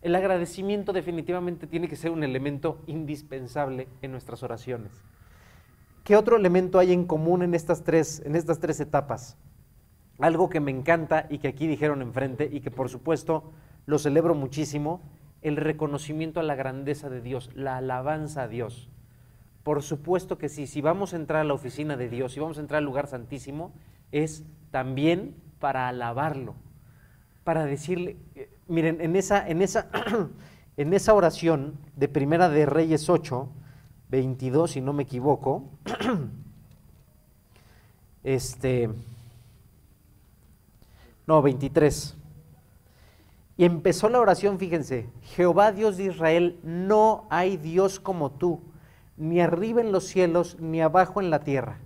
A: El agradecimiento definitivamente tiene que ser un elemento indispensable en nuestras oraciones. ¿Qué otro elemento hay en común en estas tres, en estas tres etapas? Algo que me encanta y que aquí dijeron enfrente y que por supuesto lo celebro muchísimo, el reconocimiento a la grandeza de Dios, la alabanza a Dios. Por supuesto que sí, si vamos a entrar a la oficina de Dios, si vamos a entrar al lugar santísimo, es también para alabarlo, para decirle, eh, miren, en esa, en esa, en esa oración de Primera de Reyes 8, 22, si no me equivoco, este, no, 23. Y empezó la oración, fíjense, Jehová Dios de Israel, no hay Dios como tú, ni arriba en los cielos, ni abajo en la tierra.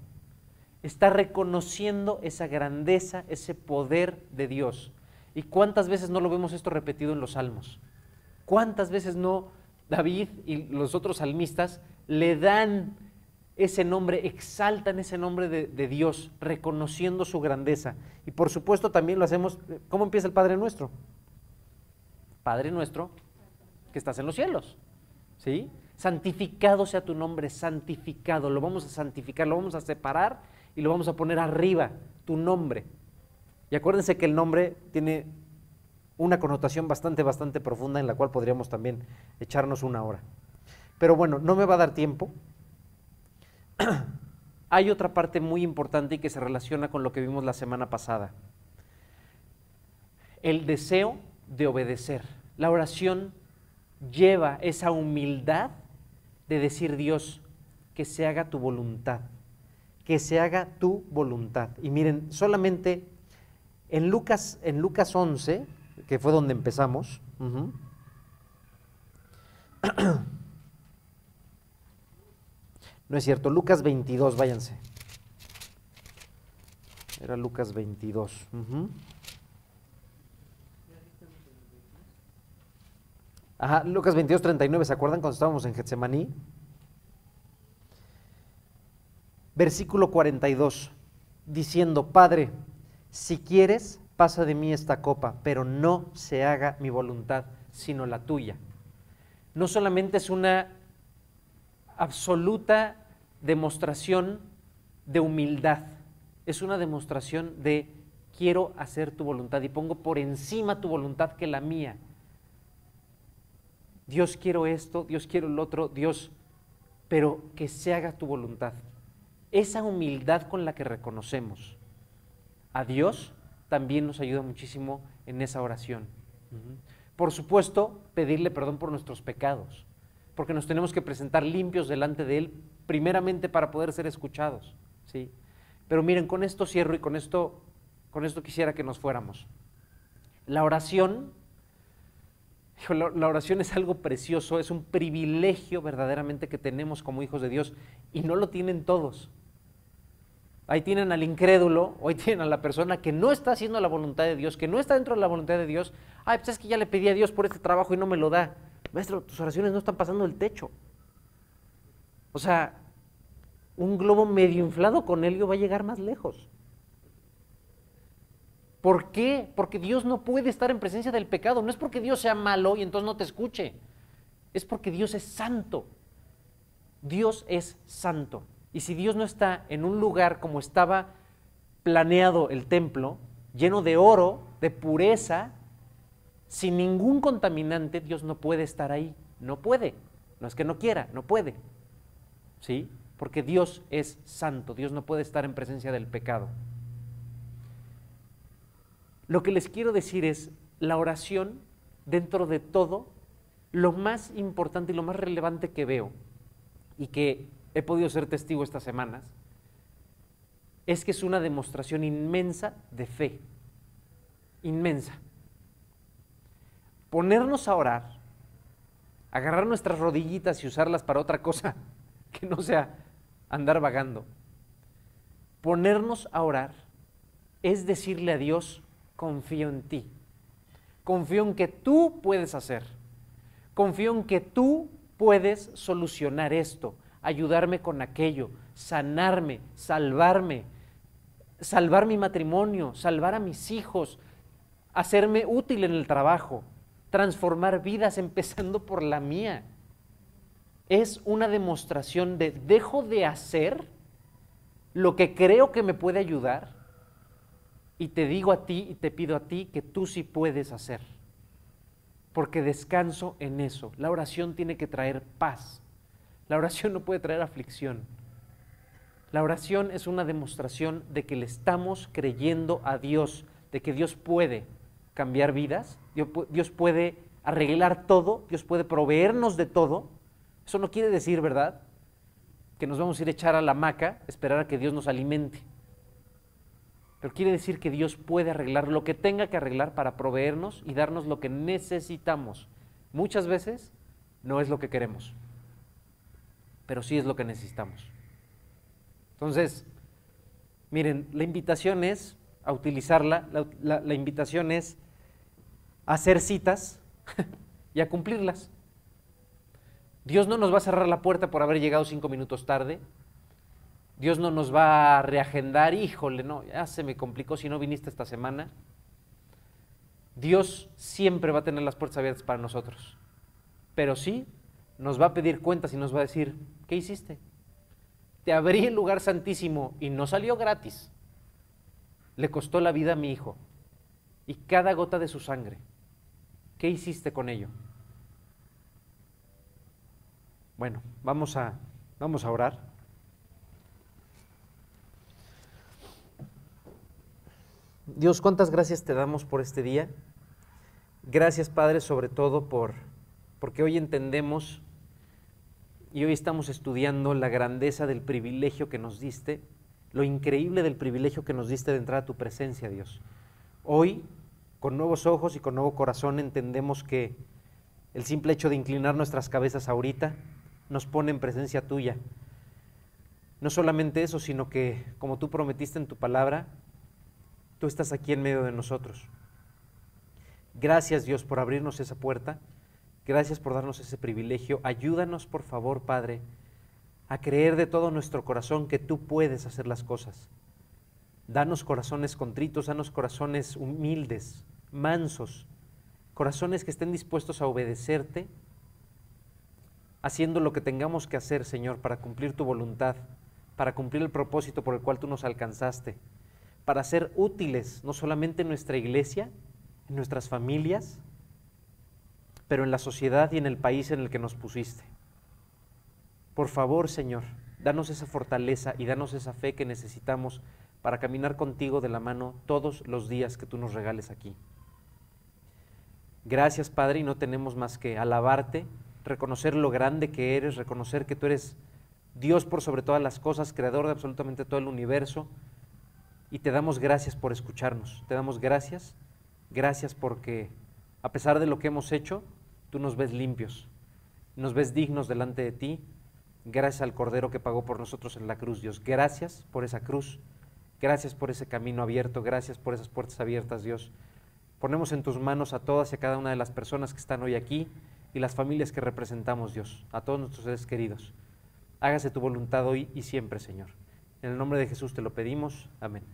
A: Está reconociendo esa grandeza, ese poder de Dios. ¿Y cuántas veces no lo vemos esto repetido en los salmos? ¿Cuántas veces no David y los otros salmistas le dan ese nombre, exaltan ese nombre de, Dios, reconociendo su grandeza? Y por supuesto también lo hacemos, ¿cómo empieza el Padre Nuestro? Padre Nuestro, que estás en los cielos. ¿Sí? Santificado sea tu nombre, santificado. Lo vamos a santificar, lo vamos a separar y lo vamos a poner arriba, tu nombre. Y acuérdense que el nombre tiene una connotación bastante, bastante profunda en la cual podríamos también echarnos una hora. Pero bueno, no me va a dar tiempo. Hay otra parte muy importante y que se relaciona con lo que vimos la semana pasada. El deseo de obedecer. La oración lleva esa humildad de decir Dios, que se haga tu voluntad, que se haga tu voluntad. Y miren, solamente en Lucas, en Lucas 11, que fue donde empezamos, no es cierto, Lucas 22, váyanse. Era Lucas 22. Ajá, Lucas 22, 39, ¿se acuerdan cuando estábamos en Getsemaní? Versículo 42, diciendo, Padre, si quieres, pasa de mí esta copa, pero no se haga mi voluntad, sino la tuya. No solamente es una absoluta demostración de humildad, es una demostración de quiero hacer tu voluntad y pongo por encima tu voluntad que la mía. Dios quiero esto, Dios quiero el otro, Dios, pero que se haga tu voluntad. Esa humildad con la que reconocemos a Dios también nos ayuda muchísimo en esa oración. Por supuesto, pedirle perdón por nuestros pecados, porque nos tenemos que presentar limpios delante de Él, primeramente para poder ser escuchados. ¿sí? Pero miren, con esto cierro y con esto, con esto quisiera que nos fuéramos. La oración, la oración es algo precioso, es un privilegio verdaderamente que tenemos como hijos de Dios y no lo tienen todos. Ahí tienen al incrédulo, hoy tienen a la persona que no está haciendo la voluntad de Dios, que no está dentro de la voluntad de Dios. Ay, pues es que ya le pedí a Dios por este trabajo y no me lo da. Maestro, tus oraciones no están pasando el techo. O sea, un globo medio inflado con helio va a llegar más lejos. ¿Por qué? Porque Dios no puede estar en presencia del pecado. No es porque Dios sea malo y entonces no te escuche. Es porque Dios es santo. Dios es santo. Y si Dios no está en un lugar como estaba planeado el templo, lleno de oro, de pureza, sin ningún contaminante, Dios no puede estar ahí. No puede. No es que no quiera, no puede. ¿Sí? Porque Dios es santo. Dios no puede estar en presencia del pecado. Lo que les quiero decir es, la oración, dentro de todo, lo más importante y lo más relevante que veo, y que he podido ser testigo estas semanas, es que es una demostración inmensa de fe, inmensa. Ponernos a orar, agarrar nuestras rodillitas y usarlas para otra cosa que no sea andar vagando. Ponernos a orar es decirle a Dios, confío en ti, confío en que tú puedes hacer, confío en que tú puedes solucionar esto, ayudarme con aquello, sanarme, salvarme, salvar mi matrimonio, salvar a mis hijos, hacerme útil en el trabajo, transformar vidas empezando por la mía. Es una demostración de dejo de hacer lo que creo que me puede ayudar y te digo a ti y te pido a ti que tú sí puedes hacer. Porque descanso en eso. La oración tiene que traer paz. La oración no puede traer aflicción. La oración es una demostración de que le estamos creyendo a Dios, de que Dios puede cambiar vidas, Dios puede arreglar todo, Dios puede proveernos de todo. Eso no quiere decir, ¿verdad? Que nos vamos a ir a echar a la hamaca, esperar a que Dios nos alimente. Pero quiere decir que Dios puede arreglar lo que tenga que arreglar para proveernos y darnos lo que necesitamos. Muchas veces no es lo que queremos, pero sí es lo que necesitamos. Entonces, miren, la invitación es a utilizarla, la, invitación es a hacer citas y a cumplirlas. Dios no nos va a cerrar la puerta por haber llegado cinco minutos tarde. Dios no nos va a reagendar, híjole, no, ya se me complicó si no viniste esta semana. Dios siempre va a tener las puertas abiertas para nosotros. Pero sí, nos va a pedir cuentas y nos va a decir, ¿qué hiciste? te abrí el lugar santísimo y no salió gratis. Le costó la vida a mi hijo y cada gota de su sangre. ¿Qué hiciste con ello? Bueno, vamos a, vamos a orar. Dios, cuántas gracias te damos por este día. Gracias, Padre, sobre todo por porque hoy entendemos y hoy estamos estudiando la grandeza del privilegio que nos diste, lo increíble del privilegio que nos diste de entrar a tu presencia, Dios. Hoy, con nuevos ojos y con nuevo corazón, entendemos que el simple hecho de inclinar nuestras cabezas ahorita nos pone en presencia tuya. No solamente eso, sino que, como tú prometiste en tu palabra, tú estás aquí en medio de nosotros. Gracias Dios por abrirnos esa puerta Gracias por darnos ese privilegio. Ayúdanos, por favor, Padre, a creer de todo nuestro corazón que tú puedes hacer las cosas. Danos corazones contritos, danos corazones humildes, mansos, corazones que estén dispuestos a obedecerte, haciendo lo que tengamos que hacer, Señor, para cumplir tu voluntad, para cumplir el propósito por el cual tú nos alcanzaste, para ser útiles no solamente en nuestra iglesia, en nuestras familias, pero en la sociedad y en el país en el que nos pusiste. Por favor, Señor, danos esa fortaleza y danos esa fe que necesitamos para caminar contigo de la mano todos los días que tú nos regales aquí. Gracias, Padre, y no tenemos más que alabarte, reconocer lo grande que eres, reconocer que tú eres Dios por sobre todas las cosas, creador de absolutamente todo el universo, y te damos gracias por escucharnos, te damos gracias, gracias porque a pesar de lo que hemos hecho, tú nos ves limpios, nos ves dignos delante de ti, gracias al Cordero que pagó por nosotros en la cruz, Dios. Gracias por esa cruz, gracias por ese camino abierto, gracias por esas puertas abiertas, Dios. Ponemos en tus manos a todas y a cada una de las personas que están hoy aquí y las familias que representamos, Dios, a todos nuestros seres queridos. Hágase tu voluntad hoy y siempre, Señor. En el nombre de Jesús te lo pedimos. Amén.